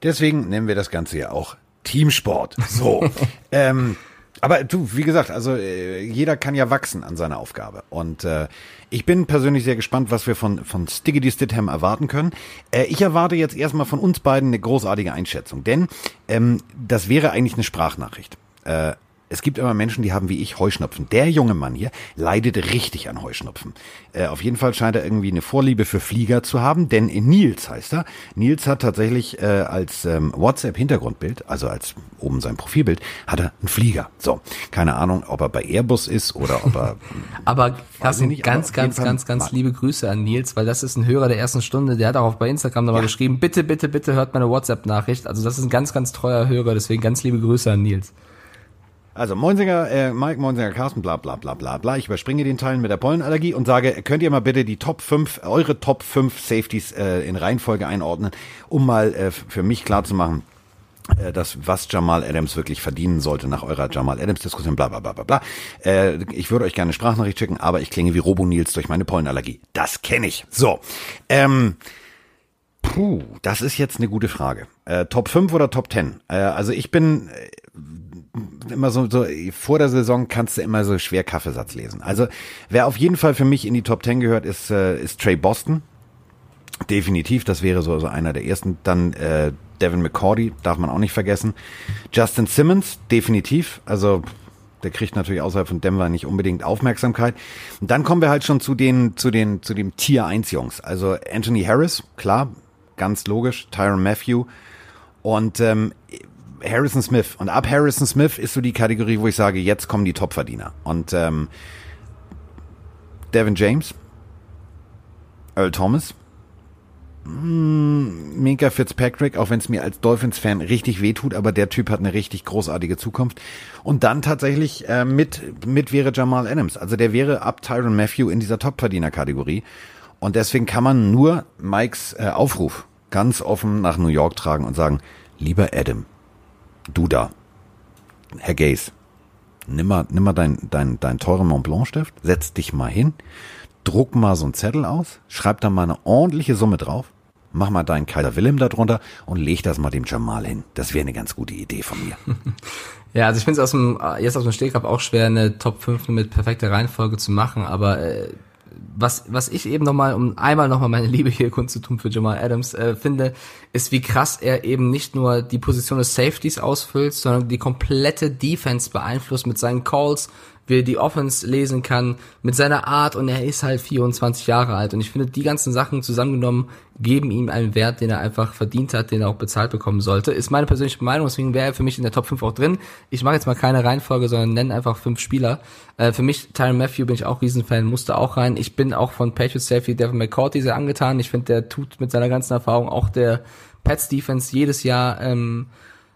Deswegen nennen wir das Ganze ja auch Teamsport. So. ähm, aber du, wie gesagt, also äh, jeder kann ja wachsen an seiner Aufgabe. Und äh, ich bin persönlich sehr gespannt, was wir von, von Stiggity Stidham erwarten können. Äh, ich erwarte jetzt erstmal von uns beiden eine großartige Einschätzung, denn ähm, das wäre eigentlich eine Sprachnachricht. Äh, es gibt immer Menschen, die haben wie ich Heuschnupfen. Der junge Mann hier leidet richtig an Heuschnupfen. Äh, auf jeden Fall scheint er irgendwie eine Vorliebe für Flieger zu haben, denn Nils heißt er. Nils hat tatsächlich äh, als ähm, WhatsApp-Hintergrundbild, also als oben sein Profilbild, hat er einen Flieger. So, keine Ahnung, ob er bei Airbus ist oder ob er. aber Carsten, nicht, ganz, ganz, ganz, ganz liebe Grüße an Nils, weil das ist ein Hörer der ersten Stunde. Der hat auch bei Instagram nochmal ja. geschrieben, bitte, bitte, bitte hört meine WhatsApp-Nachricht. Also das ist ein ganz, ganz treuer Hörer, deswegen ganz liebe Grüße an Nils. Also Moinsinger, äh, Mike, Moinsinger, Carsten, bla bla bla bla bla. Ich überspringe den Teil mit der Pollenallergie und sage, könnt ihr mal bitte die Top 5, eure Top 5 Safeties äh, in Reihenfolge einordnen, um mal äh, für mich klar zu machen, äh, das, was Jamal Adams wirklich verdienen sollte nach eurer Jamal Adams Diskussion, bla bla bla bla bla. Äh, ich würde euch gerne eine Sprachnachricht schicken, aber ich klinge wie Robo Nils durch meine Pollenallergie. Das kenne ich. So. Ähm, Puh, das ist jetzt eine gute Frage. Äh, Top 5 oder Top 10? Äh, also ich bin äh, immer so, so, vor der Saison kannst du immer so schwer Kaffeesatz lesen. Also, wer auf jeden Fall für mich in die Top 10 gehört, ist, äh, ist Trey Boston. Definitiv, das wäre so, so einer der ersten. Dann äh, Devin McCordy, darf man auch nicht vergessen. Justin Simmons, definitiv. Also der kriegt natürlich außerhalb von Denver nicht unbedingt Aufmerksamkeit. Und dann kommen wir halt schon zu den, zu den, zu dem Tier 1 Jungs. Also Anthony Harris, klar, ganz logisch. Tyron Matthew. Und ähm, Harrison Smith. Und ab Harrison Smith ist so die Kategorie, wo ich sage, jetzt kommen die Topverdiener. Und ähm, Devin James, Earl Thomas, mm, Minka Fitzpatrick, auch wenn es mir als Dolphins-Fan richtig wehtut, aber der Typ hat eine richtig großartige Zukunft. Und dann tatsächlich äh, mit, mit wäre Jamal Adams. Also der wäre ab Tyron Matthew in dieser Topverdiener-Kategorie. Und deswegen kann man nur Mikes äh, Aufruf ganz offen nach New York tragen und sagen, lieber Adam, du da, Herr Gaze, nimm mal, nimm mal dein, dein, dein teuren Mont Blanc Stift, setz dich mal hin, druck mal so einen Zettel aus, schreib da mal eine ordentliche Summe drauf, mach mal deinen Kaiser Wilhelm da drunter und leg das mal dem Jamal hin. Das wäre eine ganz gute Idee von mir. ja, also ich finde es aus dem, jetzt aus dem Stegreif auch schwer, eine Top 5 mit perfekter Reihenfolge zu machen, aber äh, was, was ich eben nochmal, um einmal nochmal meine Liebe hier kundzutun für Jamal Adams, äh, finde, ist, wie krass er eben nicht nur die Position des Safeties ausfüllt, sondern die komplette Defense beeinflusst mit seinen Calls, wie er die Offense lesen kann, mit seiner Art und er ist halt 24 Jahre alt und ich finde, die ganzen Sachen zusammengenommen geben ihm einen Wert, den er einfach verdient hat, den er auch bezahlt bekommen sollte. Ist meine persönliche Meinung, deswegen wäre er für mich in der Top 5 auch drin. Ich mache jetzt mal keine Reihenfolge, sondern nenne einfach fünf Spieler. Äh, für mich, Tyron Matthew bin ich auch Riesenfan, musste auch rein. Ich bin auch von Patriots Safety Devin McCourty sehr angetan. Ich finde, der tut mit seiner ganzen Erfahrung auch der Pets Defense jedes Jahr ähm,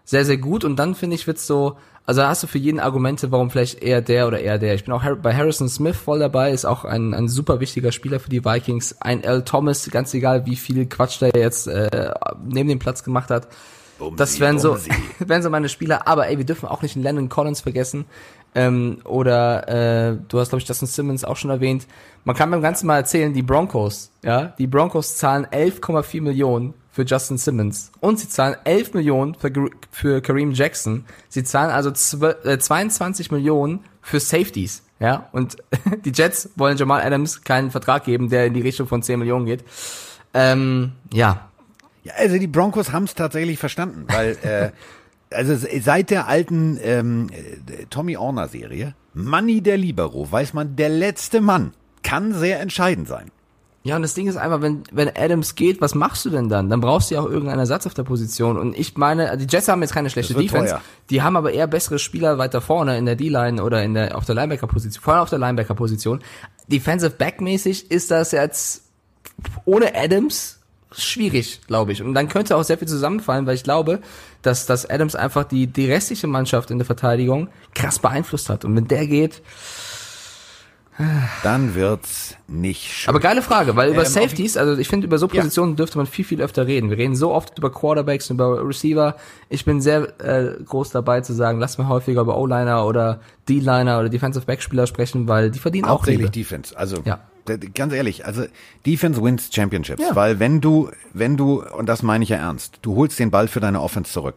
sehr, sehr gut. Und dann finde ich, wird's so, also hast du für jeden Argumente, warum vielleicht eher der oder eher der. Ich bin auch bei Harrison Smith voll dabei, ist auch ein, ein super wichtiger Spieler für die Vikings. Ein L. Thomas, ganz egal, wie viel Quatsch der jetzt äh, neben dem Platz gemacht hat. Bumsi, das wären so, wären so meine Spieler. Aber ey, wir dürfen auch nicht den Landon Collins vergessen. Ähm, oder äh, du hast, glaube ich, Justin Simmons auch schon erwähnt. Man kann beim Ganzen mal erzählen, die Broncos, ja, die Broncos zahlen 11,4 Millionen für Justin Simmons und sie zahlen 11 Millionen für, für Kareem Jackson. Sie zahlen also 12, äh, 22 Millionen für Safeties. Ja, und die Jets wollen Jamal Adams keinen Vertrag geben, der in die Richtung von 10 Millionen geht. Ähm, ja. Ja, also die Broncos haben es tatsächlich verstanden, weil äh, also seit der alten ähm, äh, Tommy Orner Serie, Money der Libero, weiß man, der letzte Mann kann sehr entscheidend sein. Ja, und das Ding ist einfach, wenn, wenn Adams geht, was machst du denn dann? Dann brauchst du ja auch irgendeinen Ersatz auf der Position. Und ich meine, die Jets haben jetzt keine schlechte Defense. Teuer. Die haben aber eher bessere Spieler weiter vorne in der D-Line oder in der, auf der Linebacker-Position, vor allem auf der Linebacker-Position. Defensive Back-mäßig ist das jetzt ohne Adams schwierig, glaube ich. Und dann könnte auch sehr viel zusammenfallen, weil ich glaube, dass, dass Adams einfach die, die restliche Mannschaft in der Verteidigung krass beeinflusst hat. Und wenn der geht, dann wird's nicht schön. Aber geile Frage, weil über ähm, Safeties, also ich finde, über so Positionen ja. dürfte man viel, viel öfter reden. Wir reden so oft über Quarterbacks und über Receiver. Ich bin sehr äh, groß dabei zu sagen, lass mal häufiger über O-Liner oder D-Liner oder Defensive Backspieler sprechen, weil die verdienen auch Hauptsächlich Defense. Also ja. ganz ehrlich, also Defense wins Championships, ja. weil wenn du, wenn du, und das meine ich ja ernst, du holst den Ball für deine Offense zurück.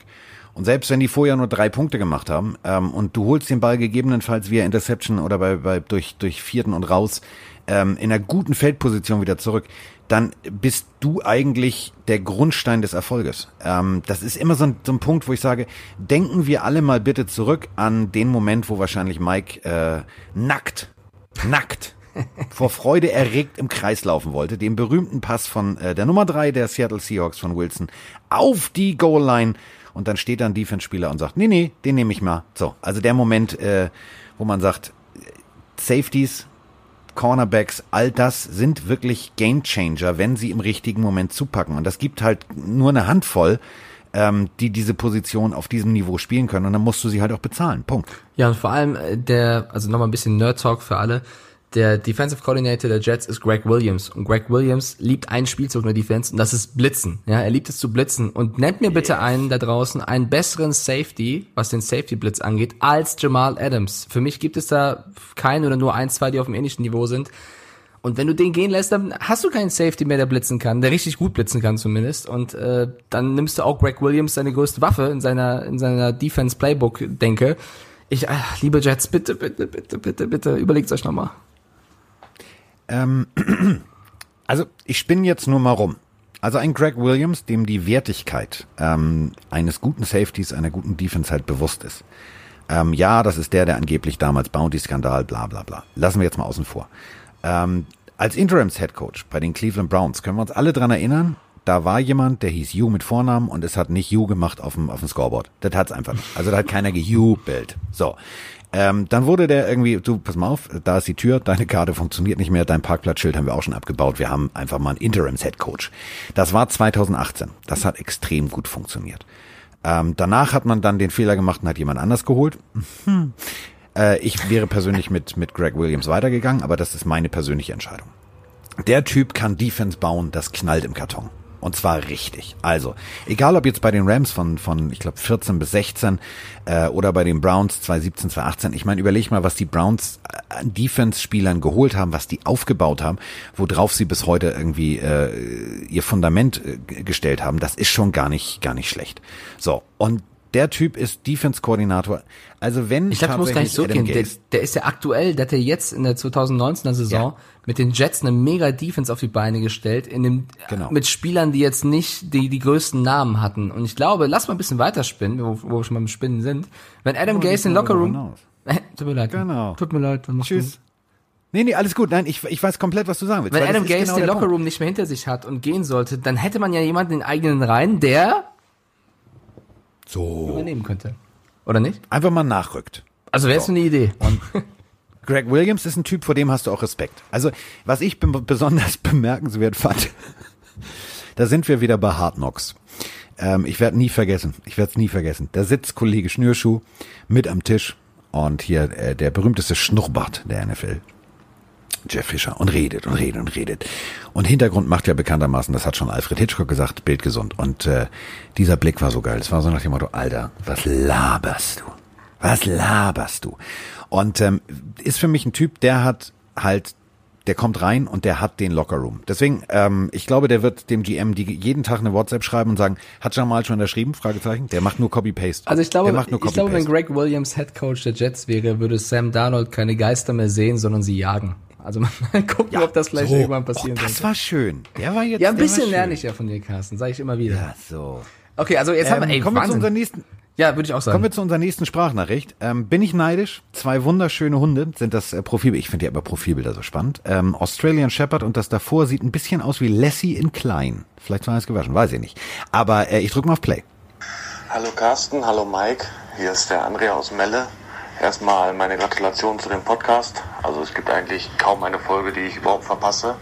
Und selbst wenn die vorher nur drei Punkte gemacht haben ähm, und du holst den Ball gegebenenfalls via Interception oder bei, bei durch, durch vierten und raus ähm, in einer guten Feldposition wieder zurück, dann bist du eigentlich der Grundstein des Erfolges. Ähm, das ist immer so ein, so ein Punkt, wo ich sage, denken wir alle mal bitte zurück an den Moment, wo wahrscheinlich Mike äh, nackt, nackt vor Freude erregt im Kreis laufen wollte, den berühmten Pass von äh, der Nummer drei der Seattle Seahawks von Wilson auf die Goal Line und dann steht da ein Defense-Spieler und sagt, nee, nee, den nehme ich mal. So, also der Moment, äh, wo man sagt, Safeties, Cornerbacks, all das sind wirklich Gamechanger, wenn sie im richtigen Moment zupacken. Und das gibt halt nur eine Handvoll, ähm, die diese Position auf diesem Niveau spielen können. Und dann musst du sie halt auch bezahlen. Punkt. Ja, und vor allem äh, der, also nochmal ein bisschen Nerd-Talk für alle der Defensive Coordinator der Jets ist Greg Williams und Greg Williams liebt einen Spielzug in der Defense und das ist Blitzen. Ja, er liebt es zu blitzen und nennt mir bitte einen da draußen einen besseren Safety, was den Safety Blitz angeht, als Jamal Adams. Für mich gibt es da keinen oder nur ein, zwei, die auf dem ähnlichen Niveau sind. Und wenn du den gehen lässt, dann hast du keinen Safety mehr, der blitzen kann, der richtig gut blitzen kann zumindest. Und äh, dann nimmst du auch Greg Williams seine größte Waffe in seiner in seiner Defense Playbook denke. Ich, äh, liebe Jets, bitte, bitte, bitte, bitte, bitte, überlegt euch nochmal. Ähm, also ich spinne jetzt nur mal rum. Also ein Greg Williams, dem die Wertigkeit ähm, eines guten Safeties, einer guten Defense halt bewusst ist. Ähm, ja, das ist der, der angeblich damals Bounty-Skandal, bla bla bla. Lassen wir jetzt mal außen vor. Ähm, als Interims-Head Coach bei den Cleveland Browns können wir uns alle dran erinnern, da war jemand, der hieß Hugh mit Vornamen und es hat nicht Hugh gemacht auf dem, auf dem Scoreboard. Das hat's einfach nicht. Also da hat keiner gejubelt. So. Ähm, dann wurde der irgendwie, du, pass mal auf, da ist die Tür, deine Karte funktioniert nicht mehr, dein Parkplatzschild haben wir auch schon abgebaut, wir haben einfach mal einen Interims-Head-Coach. Das war 2018. Das hat extrem gut funktioniert. Ähm, danach hat man dann den Fehler gemacht und hat jemand anders geholt. Hm. Äh, ich wäre persönlich mit, mit Greg Williams weitergegangen, aber das ist meine persönliche Entscheidung. Der Typ kann Defense bauen, das knallt im Karton. Und zwar richtig. Also, egal ob jetzt bei den Rams von, von ich glaube, 14 bis 16 äh, oder bei den Browns 2017, 2018. Ich meine, überleg mal, was die Browns an Defense-Spielern geholt haben, was die aufgebaut haben, worauf sie bis heute irgendwie äh, ihr Fundament äh, gestellt haben. Das ist schon gar nicht, gar nicht schlecht. So, und der Typ ist Defense-Koordinator. Also wenn ich glaube, du musst gar nicht so gehen. Der, der, ist ja aktuell, der hat ja jetzt in der 2019er Saison ja. mit den Jets eine mega Defense auf die Beine gestellt, in dem genau. mit Spielern, die jetzt nicht die die größten Namen hatten. Und ich glaube, lass mal ein bisschen weiterspinnen, wo, wo wir schon mal im Spinnen sind. Wenn Adam oh, Gase in Locker Room, tut mir leid, genau. tut mir leid, tschüss. Nee, nee, alles gut. Nein, ich, ich weiß komplett, was du sagen willst. Wenn Adam Gase genau den Lockerroom nicht mehr hinter sich hat und gehen sollte, dann hätte man ja jemanden in eigenen Reihen, der so übernehmen könnte. Oder nicht? Einfach mal nachrückt. Also wäre es so. eine Idee. Und Greg Williams ist ein Typ, vor dem hast du auch Respekt. Also, was ich besonders bemerkenswert fand, da sind wir wieder bei Hard Knocks. Ähm, ich werde nie vergessen, ich werde es nie vergessen. Da sitzt Kollege Schnürschuh mit am Tisch und hier äh, der berühmteste Schnurrbart der NFL. Jeff Fischer und redet und redet und redet. Und Hintergrund macht ja bekanntermaßen, das hat schon Alfred Hitchcock gesagt, bildgesund. Und äh, dieser Blick war so geil. Es war so nach dem Motto, Alter, was laberst du? Was laberst du? Und ähm, ist für mich ein Typ, der hat halt der kommt rein und der hat den Lockerroom. Deswegen, ähm, ich glaube, der wird dem GM die jeden Tag eine WhatsApp schreiben und sagen, hat Jamal schon unterschrieben? Fragezeichen. Der macht nur Copy-Paste. Also ich glaube, ich glaube, wenn Greg Williams Head Coach der Jets wäre, würde Sam Darnold keine Geister mehr sehen, sondern sie jagen. Also mal gucken, ja, ob das vielleicht so. irgendwann passieren oh, Das war schön. Der war jetzt. Ja, ein bisschen lerne ich ja von dir, Carsten, sage ich immer wieder. Ja, so. Okay, also jetzt ähm, haben wir, ey, kommen wir zu unserem nächsten. Ja, würde ich auch sagen. Kommen wir zu unserer nächsten Sprachnachricht. Ähm, bin ich neidisch? Zwei wunderschöne Hunde sind das äh, Profilbild. Ich finde ja immer Profilbilder so spannend. Ähm, Australian Shepherd und das davor sieht ein bisschen aus wie Lassie in klein. Vielleicht war es gewaschen, weiß ich nicht. Aber äh, ich drücke mal auf Play. Hallo Carsten, hallo Mike. Hier ist der Andrea aus Melle. Erstmal meine Gratulation zu dem Podcast. Also es gibt eigentlich kaum eine Folge, die ich überhaupt verpasse.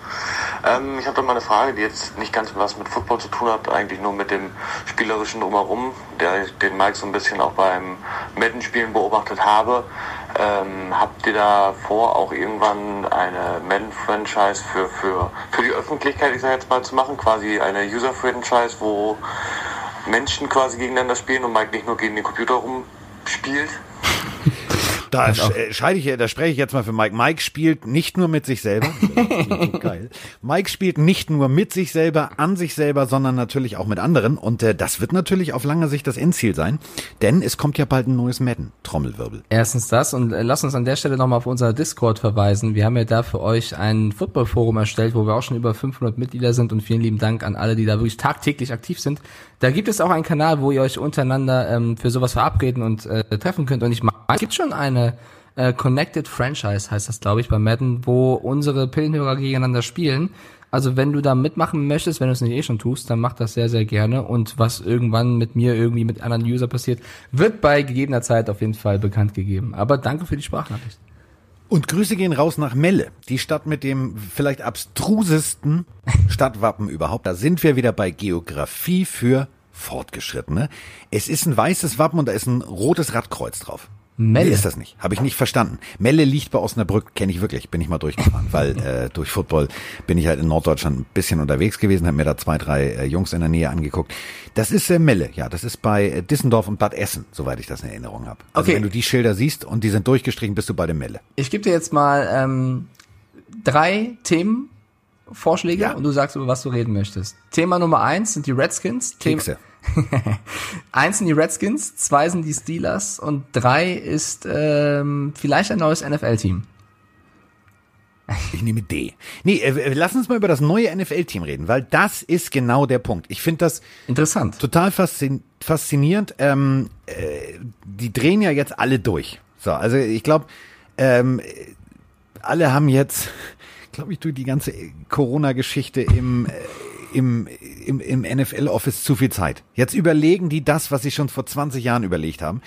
Ähm, ich habe da mal eine Frage, die jetzt nicht ganz was mit Football zu tun hat, eigentlich nur mit dem spielerischen Drumherum, der, den Mike so ein bisschen auch beim Madden-Spielen beobachtet habe. Ähm, habt ihr da vor, auch irgendwann eine Madden-Franchise für, für, für die Öffentlichkeit, ich sage jetzt mal, zu machen? Quasi eine User-Franchise, wo Menschen quasi gegeneinander spielen und Mike nicht nur gegen den Computer rumspielt? Da äh, scheide ich, da spreche ich jetzt mal für Mike. Mike spielt nicht nur mit sich selber. geil. Mike spielt nicht nur mit sich selber, an sich selber, sondern natürlich auch mit anderen. Und äh, das wird natürlich auf lange Sicht das Endziel sein, denn es kommt ja bald ein neues Madden. Trommelwirbel. Erstens das und äh, lass uns an der Stelle nochmal auf unser Discord verweisen. Wir haben ja da für euch ein Footballforum erstellt, wo wir auch schon über 500 Mitglieder sind und vielen lieben Dank an alle, die da wirklich tagtäglich aktiv sind. Da gibt es auch einen Kanal, wo ihr euch untereinander ähm, für sowas verabreden und äh, treffen könnt. Und ich meine, es gibt schon eine äh, Connected Franchise, heißt das, glaube ich, bei Madden, wo unsere Pillenhörer gegeneinander spielen. Also wenn du da mitmachen möchtest, wenn du es nicht eh schon tust, dann mach das sehr, sehr gerne. Und was irgendwann mit mir irgendwie mit anderen User passiert, wird bei gegebener Zeit auf jeden Fall bekannt gegeben. Aber danke für die Sprachnachricht. Und Grüße gehen raus nach Melle, die Stadt mit dem vielleicht abstrusesten Stadtwappen überhaupt. Da sind wir wieder bei Geografie für Fortgeschrittene. Es ist ein weißes Wappen und da ist ein rotes Radkreuz drauf. Melle. Nee, ist das nicht. Habe ich nicht verstanden. Melle liegt bei Osnabrück, kenne ich wirklich, bin ich mal durchgefahren, weil äh, durch Football bin ich halt in Norddeutschland ein bisschen unterwegs gewesen, habe mir da zwei, drei äh, Jungs in der Nähe angeguckt. Das ist äh, Melle, ja, das ist bei äh, Dissendorf und Bad Essen, soweit ich das in Erinnerung habe. Also okay. wenn du die Schilder siehst und die sind durchgestrichen, bist du bei der Melle. Ich gebe dir jetzt mal ähm, drei Themen Vorschläge ja. und du sagst, über was du reden möchtest. Thema Nummer eins sind die Redskins. Kekse. eins sind die Redskins, zwei sind die Steelers und drei ist ähm, vielleicht ein neues NFL-Team. Ich nehme D. Nee, äh, lass uns mal über das neue NFL-Team reden, weil das ist genau der Punkt. Ich finde das interessant, total faszin faszinierend. Ähm, äh, die drehen ja jetzt alle durch. So, also ich glaube, ähm, alle haben jetzt glaube ich, durch die ganze Corona-Geschichte im, äh, im, im, im NFL-Office zu viel Zeit. Jetzt überlegen die das, was sie schon vor 20 Jahren überlegt haben.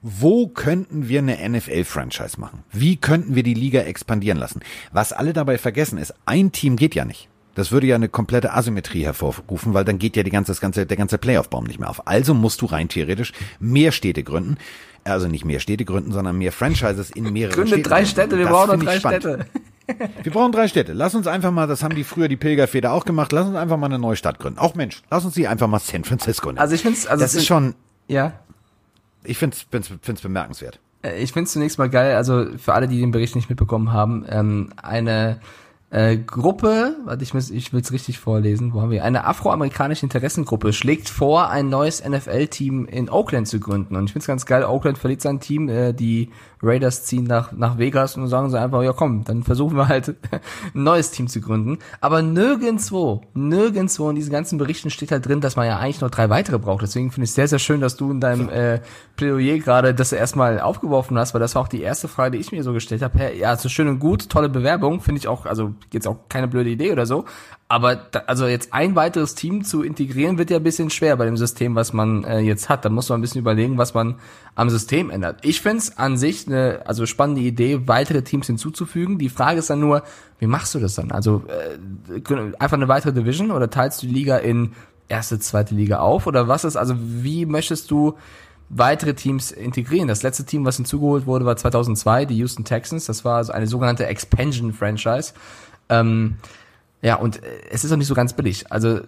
Wo könnten wir eine NFL-Franchise machen? Wie könnten wir die Liga expandieren lassen? Was alle dabei vergessen ist, ein Team geht ja nicht. Das würde ja eine komplette Asymmetrie hervorrufen, weil dann geht ja die ganze, das ganze, der ganze Playoff-Baum nicht mehr auf. Also musst du rein theoretisch mehr Städte gründen. Also nicht mehr Städte gründen, sondern mehr Franchises in mehreren Gründe Städten. drei Städte, wir das brauchen noch drei Städte. Wir brauchen drei Städte. Lass uns einfach mal, das haben die früher die Pilgerväter auch gemacht, lass uns einfach mal eine neue Stadt gründen. Auch Mensch, lass uns die einfach mal San Francisco nennen. Also ich finde also das ist schon, ja. Ich finde es bemerkenswert. Äh, ich finde es zunächst mal geil, also für alle, die den Bericht nicht mitbekommen haben, ähm, eine äh, Gruppe, warte, ich, muss, ich will es richtig vorlesen, wo haben wir? Eine afroamerikanische Interessengruppe schlägt vor, ein neues NFL-Team in Oakland zu gründen. Und ich finde es ganz geil, Oakland verliert sein Team, äh, die Raiders ziehen nach, nach Vegas und sagen sie einfach, ja komm, dann versuchen wir halt ein neues Team zu gründen. Aber nirgendwo, nirgendwo in diesen ganzen Berichten steht halt drin, dass man ja eigentlich noch drei weitere braucht. Deswegen finde ich es sehr, sehr schön, dass du in deinem äh, Plädoyer gerade das erstmal aufgeworfen hast, weil das war auch die erste Frage, die ich mir so gestellt habe. Hey, ja, so schön und gut, tolle Bewerbung, finde ich auch, also jetzt auch keine blöde Idee oder so. Aber da, also jetzt ein weiteres Team zu integrieren, wird ja ein bisschen schwer bei dem System, was man äh, jetzt hat. Da muss man ein bisschen überlegen, was man am System ändert. Ich finde es an sich eine also spannende Idee, weitere Teams hinzuzufügen. Die Frage ist dann nur, wie machst du das dann? Also äh, einfach eine weitere Division oder teilst du die Liga in erste, zweite Liga auf? Oder was ist, also wie möchtest du weitere Teams integrieren. Das letzte Team, was hinzugeholt wurde, war 2002, die Houston Texans. Das war also eine sogenannte Expansion Franchise. Ähm, ja, und äh, es ist auch nicht so ganz billig. Also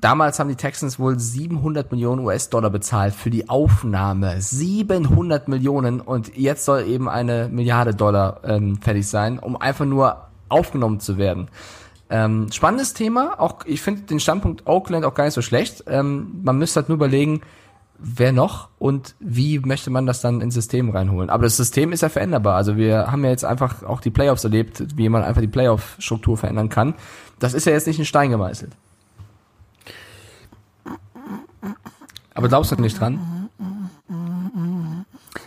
damals haben die Texans wohl 700 Millionen US-Dollar bezahlt für die Aufnahme. 700 Millionen und jetzt soll eben eine Milliarde Dollar ähm, fertig sein, um einfach nur aufgenommen zu werden. Ähm, spannendes Thema. Auch ich finde den Standpunkt Oakland auch gar nicht so schlecht. Ähm, man müsste halt nur überlegen, wer noch und wie möchte man das dann ins System reinholen. Aber das System ist ja veränderbar. Also wir haben ja jetzt einfach auch die Playoffs erlebt, wie man einfach die Playoff-Struktur verändern kann. Das ist ja jetzt nicht in Stein gemeißelt. Aber glaubst du nicht dran?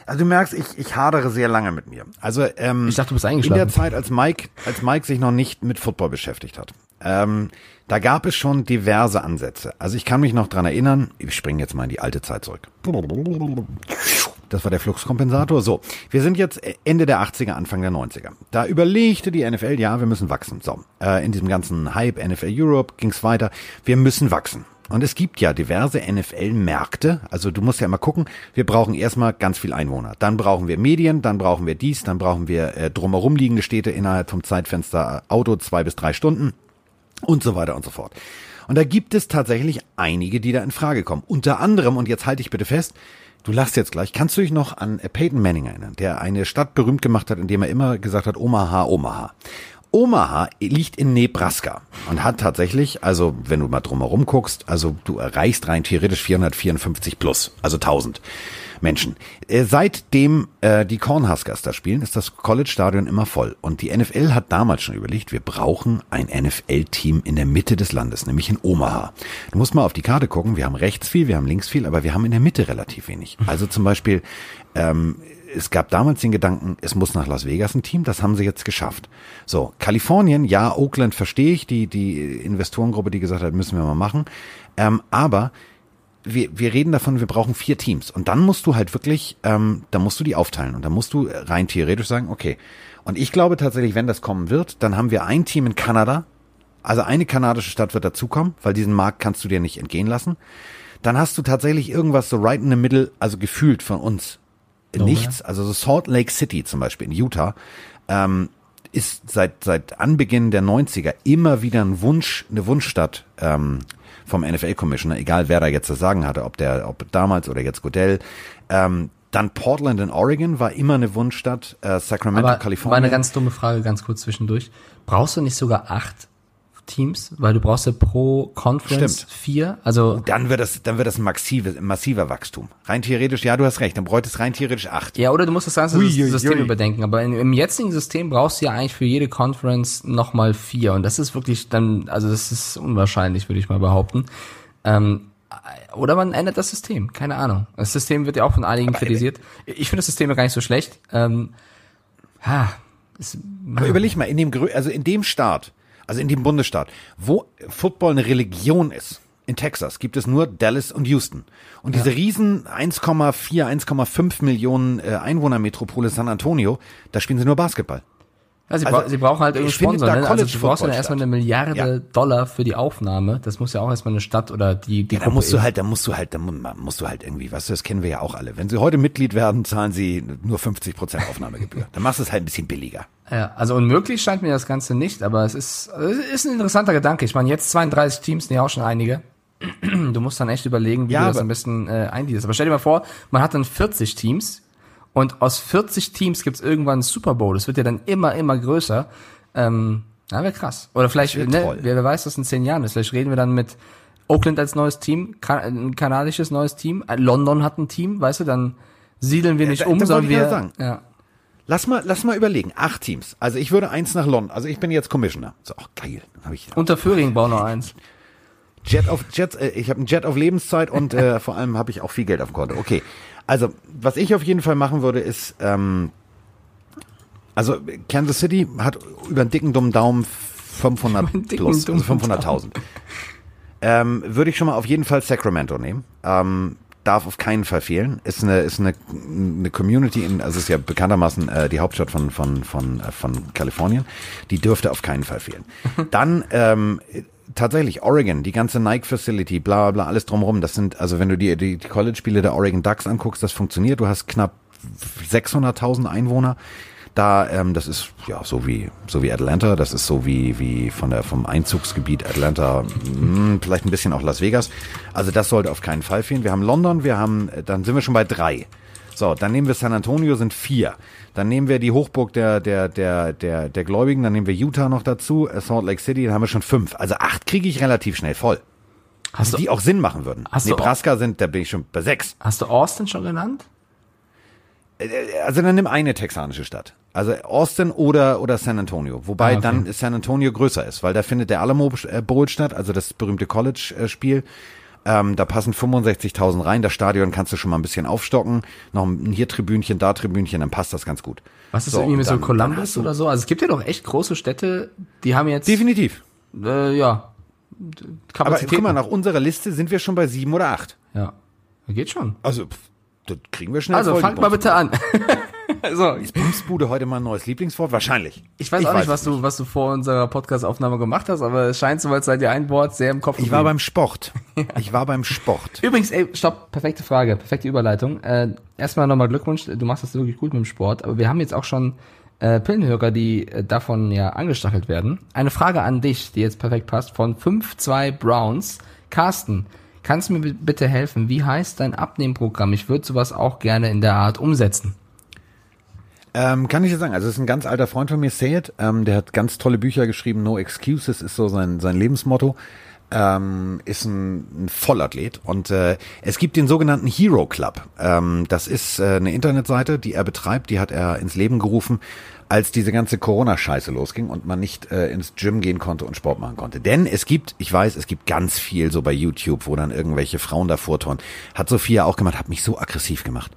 Also du merkst, ich, ich hadere sehr lange mit mir. Also ähm, ich dachte, du bist eingeschlafen. In der Zeit, als Mike, als Mike sich noch nicht mit Football beschäftigt hat, ähm, da gab es schon diverse Ansätze. Also ich kann mich noch dran erinnern, ich springe jetzt mal in die alte Zeit zurück. Das war der Fluxkompensator. So, wir sind jetzt Ende der 80er, Anfang der 90er. Da überlegte die NFL, ja, wir müssen wachsen. So, äh, in diesem ganzen Hype NFL Europe ging's weiter. Wir müssen wachsen. Und es gibt ja diverse NFL-Märkte. Also du musst ja immer gucken, wir brauchen erstmal ganz viel Einwohner. Dann brauchen wir Medien, dann brauchen wir dies, dann brauchen wir äh, drumherum liegende Städte innerhalb vom Zeitfenster äh, Auto zwei bis drei Stunden und so weiter und so fort. Und da gibt es tatsächlich einige, die da in Frage kommen. Unter anderem, und jetzt halte ich bitte fest, du lachst jetzt gleich, kannst du dich noch an Peyton Manning erinnern, der eine Stadt berühmt gemacht hat, indem er immer gesagt hat, Omaha, Omaha. Omaha liegt in Nebraska und hat tatsächlich, also wenn du mal drumherum guckst, also du erreichst rein theoretisch 454 plus, also 1000 Menschen. Äh, seitdem äh, die Cornhuskers da spielen, ist das College-Stadion immer voll. Und die NFL hat damals schon überlegt, wir brauchen ein NFL-Team in der Mitte des Landes, nämlich in Omaha. Du musst mal auf die Karte gucken, wir haben rechts viel, wir haben links viel, aber wir haben in der Mitte relativ wenig. Also zum Beispiel ähm, es gab damals den Gedanken, es muss nach Las Vegas ein Team, das haben sie jetzt geschafft. So, Kalifornien, ja, Oakland verstehe ich, die, die Investorengruppe, die gesagt hat, müssen wir mal machen. Ähm, aber wir, wir reden davon, wir brauchen vier Teams. Und dann musst du halt wirklich, ähm, da musst du die aufteilen. Und dann musst du rein theoretisch sagen, okay. Und ich glaube tatsächlich, wenn das kommen wird, dann haben wir ein Team in Kanada. Also eine kanadische Stadt wird dazukommen, weil diesen Markt kannst du dir nicht entgehen lassen. Dann hast du tatsächlich irgendwas so right in the middle, also gefühlt von uns no, nichts. Also so Salt Lake City zum Beispiel in Utah ähm, ist seit seit Anbeginn der 90er immer wieder ein Wunsch, eine Wunschstadt ähm, vom NFL-Commissioner, egal wer da jetzt das Sagen hatte, ob der, ob damals oder jetzt Godell. Ähm, dann Portland in Oregon war immer eine Wunschstadt, äh, Sacramento, Aber Kalifornien. War eine ganz dumme Frage, ganz kurz zwischendurch. Brauchst du nicht sogar acht Teams, weil du brauchst ja pro Conference Stimmt. vier. Also Und dann wird das, dann wird das ein massive, massiver Wachstum. Rein theoretisch, ja, du hast recht, dann bräuchtest rein theoretisch acht. Ja, oder du musst das ganze ui, ui, System ui. überdenken. Aber in, im jetzigen System brauchst du ja eigentlich für jede Conference nochmal vier. Und das ist wirklich dann, also das ist unwahrscheinlich, würde ich mal behaupten. Ähm, oder man ändert das System, keine Ahnung. Das System wird ja auch von einigen aber kritisiert. Ich finde das System ja gar nicht so schlecht. Ähm, ha, ist, aber überleg mal, in dem, also in dem Staat, also in dem Bundesstaat, wo Football eine Religion ist, in Texas gibt es nur Dallas und Houston. Und diese ja. riesen 1,4, 1,5 Millionen äh, Einwohnermetropole San Antonio, da spielen sie nur Basketball. Ja, sie, also, bra sie brauchen halt irgendeinen Sponsor. Ne? Also du brauchst ja erstmal eine Milliarde ja. Dollar für die Aufnahme. Das muss ja auch erstmal eine Stadt oder die, die ja, da musst du halt, da musst du halt, da musst du halt irgendwie, was, das kennen wir ja auch alle. Wenn sie heute Mitglied werden, zahlen sie nur 50 Prozent Aufnahmegebühr. dann machst du es halt ein bisschen billiger. Ja, also unmöglich scheint mir das Ganze nicht, aber es ist, es ist ein interessanter Gedanke. Ich meine, jetzt 32 Teams, nee, auch schon einige. Du musst dann echt überlegen, wie ja, du das am besten äh, eindienst. Aber stell dir mal vor, man hat dann 40 Teams und aus 40 Teams gibt's irgendwann einen Super Bowl. Das wird ja dann immer, immer größer. Ähm, ja, wäre krass. Oder vielleicht, ne, wer, wer weiß, was in zehn Jahren ist. Vielleicht reden wir dann mit Oakland als neues Team, ein kanadisches neues Team, London hat ein Team, weißt du, dann siedeln wir nicht ja, da, um, sondern wir. Sagen. Ja. Lass mal, lass mal überlegen. Acht Teams. Also ich würde eins nach London. Also ich bin jetzt Commissioner. So, ach, geil. Hab ich, Unter Föhring bauen noch eins. Jet auf Jet, äh, ich habe einen Jet auf Lebenszeit und äh, vor allem habe ich auch viel Geld auf dem Konto. Okay. Also, was ich auf jeden Fall machen würde, ist, ähm, also Kansas City hat über einen dicken dummen Daumen 500 plus, also 500.000. Ähm, würde ich schon mal auf jeden Fall Sacramento nehmen. Ähm, darf auf keinen Fall fehlen. Ist eine ist eine, eine Community in also ist ja bekanntermaßen äh, die Hauptstadt von von von äh, von Kalifornien. Die dürfte auf keinen Fall fehlen. Dann ähm, tatsächlich Oregon, die ganze Nike Facility, bla bla, alles drumherum. Das sind, also wenn du dir die, die College-Spiele der Oregon Ducks anguckst, das funktioniert. Du hast knapp 600.000 Einwohner. Da, ähm, das ist ja so wie so wie Atlanta, das ist so wie wie von der vom Einzugsgebiet Atlanta, mh, hm, vielleicht ein bisschen auch Las Vegas. Also das sollte auf keinen Fall fehlen. Wir haben London, wir haben, dann sind wir schon bei drei. So, dann nehmen wir San Antonio, sind vier. Dann nehmen wir die Hochburg der, der, der, der, der Gläubigen, dann nehmen wir Utah noch dazu, äh, Salt Lake City, dann haben wir schon fünf. Also acht kriege ich relativ schnell voll. Hast du, die auch Sinn machen würden. Hast Nebraska sind, da bin ich schon bei sechs. Hast du Austin schon genannt? Äh, äh, also dann nimm eine texanische Stadt. Also Austin oder, oder San Antonio. Wobei ah, okay. dann San Antonio größer ist, weil da findet der Alamo Bowl statt, also das berühmte College-Spiel. Ähm, da passen 65.000 rein. Das Stadion kannst du schon mal ein bisschen aufstocken. Noch ein hier Tribünchen, da Tribünchen, dann passt das ganz gut. Was ist so, irgendwie mit dann, so Columbus oder so? Also es gibt ja doch echt große Städte, die haben jetzt. Definitiv. Äh, ja. Aber guck mal, nach unserer Liste sind wir schon bei sieben oder acht. Ja. Geht schon. Also, pff, das kriegen wir schnell. Also fangt mal bitte an. so. Ist Bumsbude heute mein neues Lieblingswort? Wahrscheinlich. Ich weiß ich auch weiß nicht, was du, was du vor unserer Podcast-Aufnahme gemacht hast, aber es scheint so, als sei dir ein Wort sehr im Kopf. Ich war beim Sport. Ich war beim Sport. Übrigens, ey, stopp, perfekte Frage, perfekte Überleitung. Äh, erstmal nochmal Glückwunsch, du machst das wirklich gut mit dem Sport, aber wir haben jetzt auch schon äh, Pillenhörer, die äh, davon ja angestachelt werden. Eine Frage an dich, die jetzt perfekt passt, von 5-2 Browns. Carsten, kannst du mir bitte helfen? Wie heißt dein Abnehmprogramm? Ich würde sowas auch gerne in der Art umsetzen. Ähm, kann ich dir sagen, also es ist ein ganz alter Freund von mir, Sayed, ähm, der hat ganz tolle Bücher geschrieben, No Excuses ist so sein, sein Lebensmotto. Ähm, ist ein, ein Vollathlet und äh, es gibt den sogenannten Hero Club. Ähm, das ist äh, eine Internetseite, die er betreibt, die hat er ins Leben gerufen, als diese ganze Corona-Scheiße losging und man nicht äh, ins Gym gehen konnte und Sport machen konnte. Denn es gibt, ich weiß, es gibt ganz viel so bei YouTube, wo dann irgendwelche Frauen davor tun. Hat Sophia auch gemacht, hat mich so aggressiv gemacht.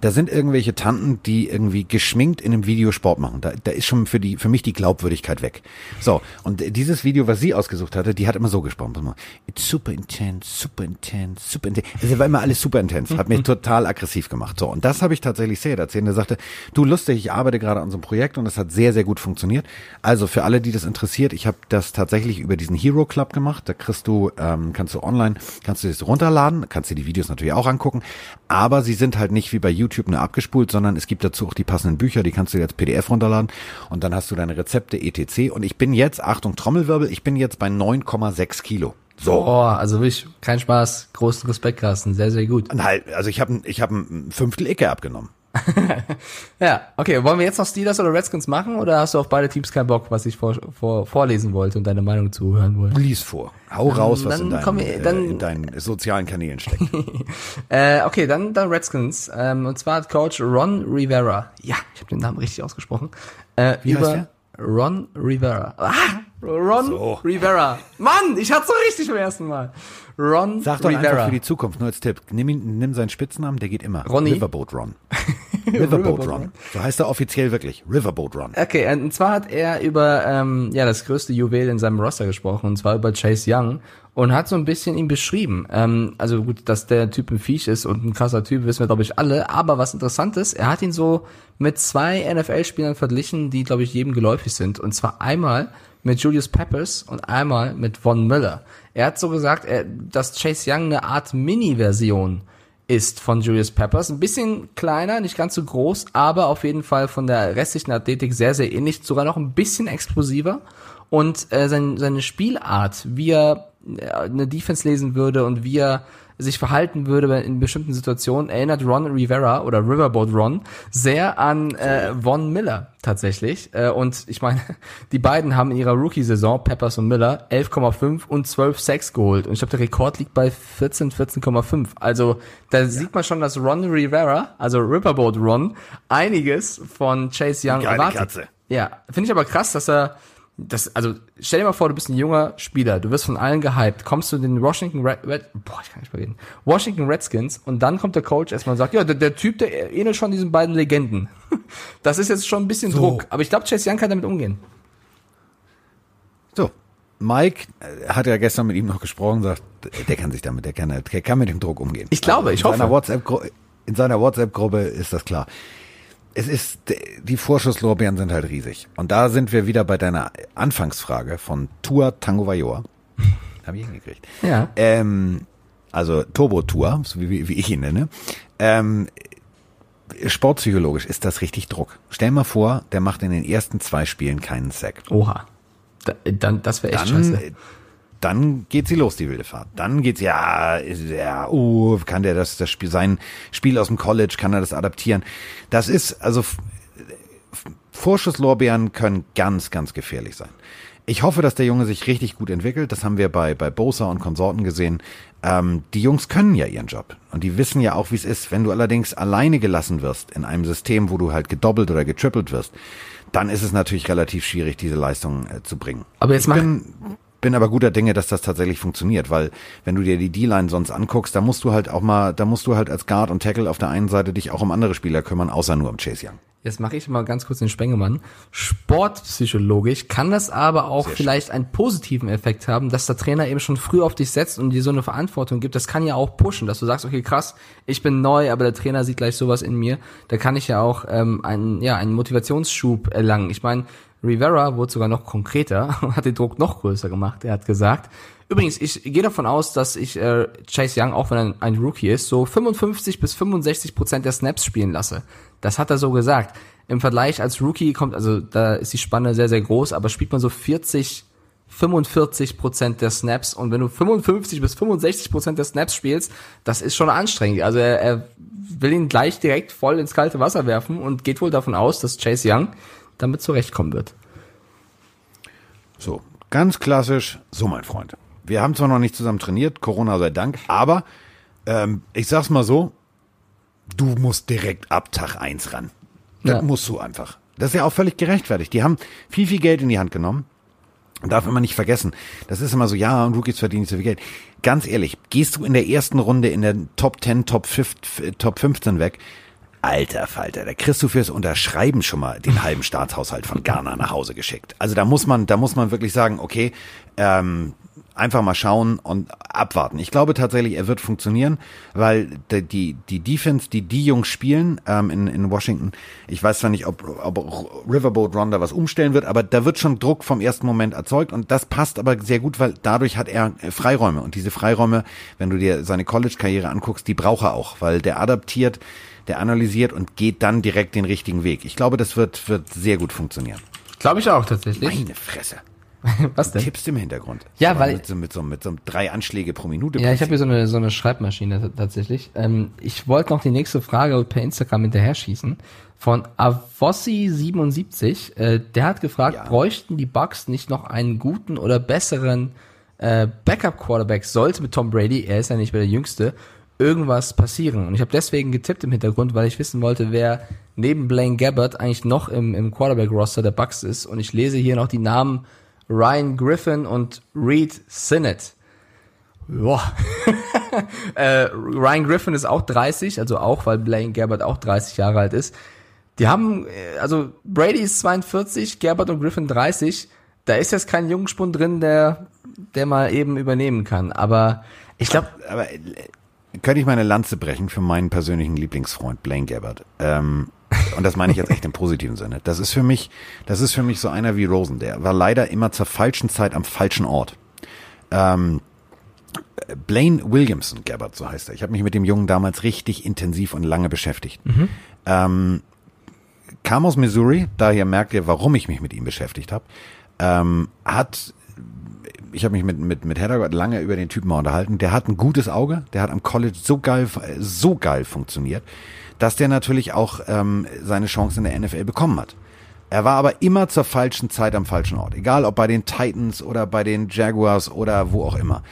Da sind irgendwelche Tanten, die irgendwie geschminkt in einem Video Sport machen. Da, da ist schon für die, für mich die Glaubwürdigkeit weg. So. Und dieses Video, was sie ausgesucht hatte, die hat immer so gesprochen. It's super intense, super intense, super intense. Es war immer alles super intense. Hat mich total aggressiv gemacht. So. Und das habe ich tatsächlich sehr erzählt. Er sagte, du lustig, ich arbeite gerade an so einem Projekt und das hat sehr, sehr gut funktioniert. Also für alle, die das interessiert, ich habe das tatsächlich über diesen Hero Club gemacht. Da kriegst du, ähm, kannst du online, kannst du das runterladen, kannst dir die Videos natürlich auch angucken. Aber sie sind halt nicht wie bei YouTube YouTube nur abgespult, sondern es gibt dazu auch die passenden Bücher, die kannst du jetzt PDF runterladen und dann hast du deine Rezepte etc. Und ich bin jetzt, Achtung Trommelwirbel, ich bin jetzt bei 9,6 Kilo. So. Oh, also wirklich kein Spaß, großen Respekt, Carsten, sehr, sehr gut. halt, also ich habe ich hab ein Fünftel Ecke abgenommen. ja, okay. Wollen wir jetzt noch Steelers oder Redskins machen oder hast du auf beide Teams keinen Bock, was ich vor, vor, vorlesen wollte und deine Meinung zuhören wollte? Lies vor. Hau raus, was in, deinen, wir, dann, äh, in deinen sozialen Kanälen steckt. äh, okay, dann, dann Redskins. Ähm, und zwar hat Coach Ron Rivera, ja, ich habe den Namen richtig ausgesprochen, äh, Wie über heißt der? Ron Rivera. Ah, Ron so. Rivera. Mann, ich hatte so richtig beim ersten Mal. Ron Sag doch Rivera. einfach für die Zukunft, nur als Tipp. Nimm, ihn, nimm seinen Spitznamen, der geht immer. Ronny? Riverboat Ron. Riverboat Ron. So heißt er offiziell wirklich. Riverboat Ron. Okay, und zwar hat er über ähm, ja das größte Juwel in seinem Roster gesprochen, und zwar über Chase Young und hat so ein bisschen ihn beschrieben. Ähm, also gut, dass der Typ ein Viech ist und ein krasser Typ, wissen wir, glaube ich, alle. Aber was interessant ist, er hat ihn so mit zwei NFL-Spielern verglichen, die, glaube ich, jedem geläufig sind. Und zwar einmal mit Julius Peppers und einmal mit Von Miller. Er hat so gesagt, er, dass Chase Young eine Art Mini-Version ist von Julius Peppers. Ein bisschen kleiner, nicht ganz so groß, aber auf jeden Fall von der restlichen Athletik sehr, sehr ähnlich, sogar noch ein bisschen explosiver. Und äh, sein, seine Spielart, wie er äh, eine Defense lesen würde und wie er sich verhalten würde in bestimmten Situationen, erinnert Ron Rivera oder Riverboat Ron sehr an äh, Von Miller tatsächlich. Äh, und ich meine, die beiden haben in ihrer Rookie-Saison, Peppers und Miller, 11,5 und 12 Sacks geholt. Und ich glaube, der Rekord liegt bei 14, 14,5. Also da ja. sieht man schon, dass Ron Rivera, also Riverboat Ron, einiges von Chase Young erwartet. Katze. Ja, finde ich aber krass, dass er das, also stell dir mal vor, du bist ein junger Spieler, du wirst von allen gehypt, kommst du den Washington Red, Red boah, ich kann nicht mehr reden, Washington Redskins und dann kommt der Coach erstmal und sagt, ja, der, der Typ, der ähnelt schon diesen beiden Legenden. Das ist jetzt schon ein bisschen so. Druck, aber ich glaube, Chase Young kann damit umgehen. So, Mike äh, hat ja gestern mit ihm noch gesprochen, sagt, der kann sich damit, der kann, der kann mit dem Druck umgehen. Ich glaube, also ich hoffe. Seiner in seiner WhatsApp-Gruppe ist das klar es ist, die Vorschusslorbeeren sind halt riesig. Und da sind wir wieder bei deiner Anfangsfrage von Tour Tango Vajor. Habe ich hingekriegt. Ja. Ähm, also Turbo Tour, so wie, wie ich ihn nenne. Ähm, sportpsychologisch ist das richtig Druck. Stell mal vor, der macht in den ersten zwei Spielen keinen Sack. Oha. Da, dann, das wäre echt Dann, scheiße. Dann geht sie los, die wilde Fahrt. Dann geht's, ja, ist ja, oh, kann der das, das Spiel, sein Spiel aus dem College, kann er das adaptieren? Das ist, also, Vorschusslorbeeren können ganz, ganz gefährlich sein. Ich hoffe, dass der Junge sich richtig gut entwickelt. Das haben wir bei, bei Bosa und Konsorten gesehen. Ähm, die Jungs können ja ihren Job. Und die wissen ja auch, wie es ist. Wenn du allerdings alleine gelassen wirst in einem System, wo du halt gedoppelt oder getrippelt wirst, dann ist es natürlich relativ schwierig, diese Leistung äh, zu bringen. Aber jetzt ich mach- bin, bin aber guter Dinge, dass das tatsächlich funktioniert, weil wenn du dir die D-Line sonst anguckst, da musst du halt auch mal, da musst du halt als Guard und Tackle auf der einen Seite dich auch um andere Spieler kümmern, außer nur um Chase Young. Jetzt mache ich mal ganz kurz den Spengemann. Sportpsychologisch kann das aber auch vielleicht einen positiven Effekt haben, dass der Trainer eben schon früh auf dich setzt und dir so eine Verantwortung gibt. Das kann ja auch pushen, dass du sagst, okay, krass, ich bin neu, aber der Trainer sieht gleich sowas in mir. Da kann ich ja auch ähm, einen, ja, einen Motivationsschub erlangen. Ich meine, Rivera wurde sogar noch konkreter und hat den Druck noch größer gemacht. Er hat gesagt, übrigens, ich gehe davon aus, dass ich äh, Chase Young, auch wenn er ein Rookie ist, so 55 bis 65 Prozent der Snaps spielen lasse. Das hat er so gesagt. Im Vergleich als Rookie kommt, also da ist die Spanne sehr, sehr groß, aber spielt man so 40, 45 Prozent der Snaps und wenn du 55 bis 65 Prozent der Snaps spielst, das ist schon anstrengend. Also er, er will ihn gleich direkt voll ins kalte Wasser werfen und geht wohl davon aus, dass Chase Young damit zurechtkommen wird. So, ganz klassisch, so mein Freund. Wir haben zwar noch nicht zusammen trainiert, Corona sei Dank, aber ähm, ich sag's mal so, du musst direkt ab Tag eins ran. Das Ja. musst du einfach. Das ist ja auch völlig gerechtfertigt. Die haben viel, viel Geld in die Hand genommen. Darf man nicht vergessen. Das ist immer so, ja, und Rookies verdienen nicht so viel Geld. Ganz ehrlich, gehst du in der ersten Runde in der Top 10, Top, 5, Top 15 weg, alter Falter, da kriegst du fürs Unterschreiben schon mal den halben Staatshaushalt von Ghana nach Hause geschickt. Also da muss man, da muss man wirklich sagen, okay, ähm, einfach mal schauen und abwarten. Ich glaube tatsächlich, er wird funktionieren, weil die, die, Defense, die die Jungs spielen ähm, in, in Washington, ich weiß zwar nicht, ob, ob Riverboat Ronda was umstellen wird, aber da wird schon Druck vom ersten Moment erzeugt und das passt aber sehr gut, weil dadurch hat er äh, Freiräume und diese Freiräume, wenn du dir seine College-Karriere anguckst, die braucht er auch, weil der adaptiert, der analysiert und geht dann direkt den richtigen Weg. Ich glaube, das wird, wird sehr gut funktionieren. Glaube ich auch tatsächlich. Meine Fresse. Was denn? Tippst im Hintergrund. Ja, Aber weil- mit so, mit so, mit so drei Anschläge pro Minute. Ja, ich habe hier so eine, so eine Schreibmaschine tatsächlich. Ähm, ich wollte noch die nächste Frage per Instagram hinterher schießen. Von Avossi77. Äh, der hat gefragt, Ja. bräuchten die Bucks nicht noch einen guten oder besseren äh, Backup-Quarterback? Sollte mit Tom Brady, er ist ja nicht mehr der Jüngste, irgendwas passieren? Und ich habe deswegen getippt im Hintergrund, weil ich wissen wollte, wer neben Blaine Gabbert eigentlich noch im, im Quarterback-Roster der Bucks ist. Und ich lese hier noch die Namen Ryan Griffin und Reed Sinnett. Ja. äh, Ryan Griffin ist auch 30, also auch, weil Blaine Gabbert auch 30 Jahre alt ist. Die haben, äh, also Brady ist 42, Gabbert und Griffin 30. Da ist jetzt kein Jungspund drin, der, der mal eben übernehmen kann. Aber ich glaube, Aber äh, könnte ich meine Lanze brechen für meinen persönlichen Lieblingsfreund Blaine Gabbert. Ähm, und das meine ich jetzt echt im positiven Sinne. Das ist für mich, das ist für mich so einer wie Rosen. Der war leider immer zur falschen Zeit am falschen Ort. Ähm, Blaine Williamson Gabbard, so heißt er. Ich habe mich mit dem Jungen damals richtig intensiv und lange beschäftigt. Ähm, kam aus Missouri, daher merkt ihr, warum ich mich mit ihm beschäftigt habe. Ähm, hat ich habe mich mit, mit, mit Heddergott lange über den Typen mal unterhalten. Der hat ein gutes Auge, der hat am College so geil, so geil funktioniert, dass der natürlich auch ähm, seine Chance in der NFL bekommen hat. Er war aber immer zur falschen Zeit am falschen Ort. Egal ob bei den Titans oder bei den Jaguars oder wo auch immer.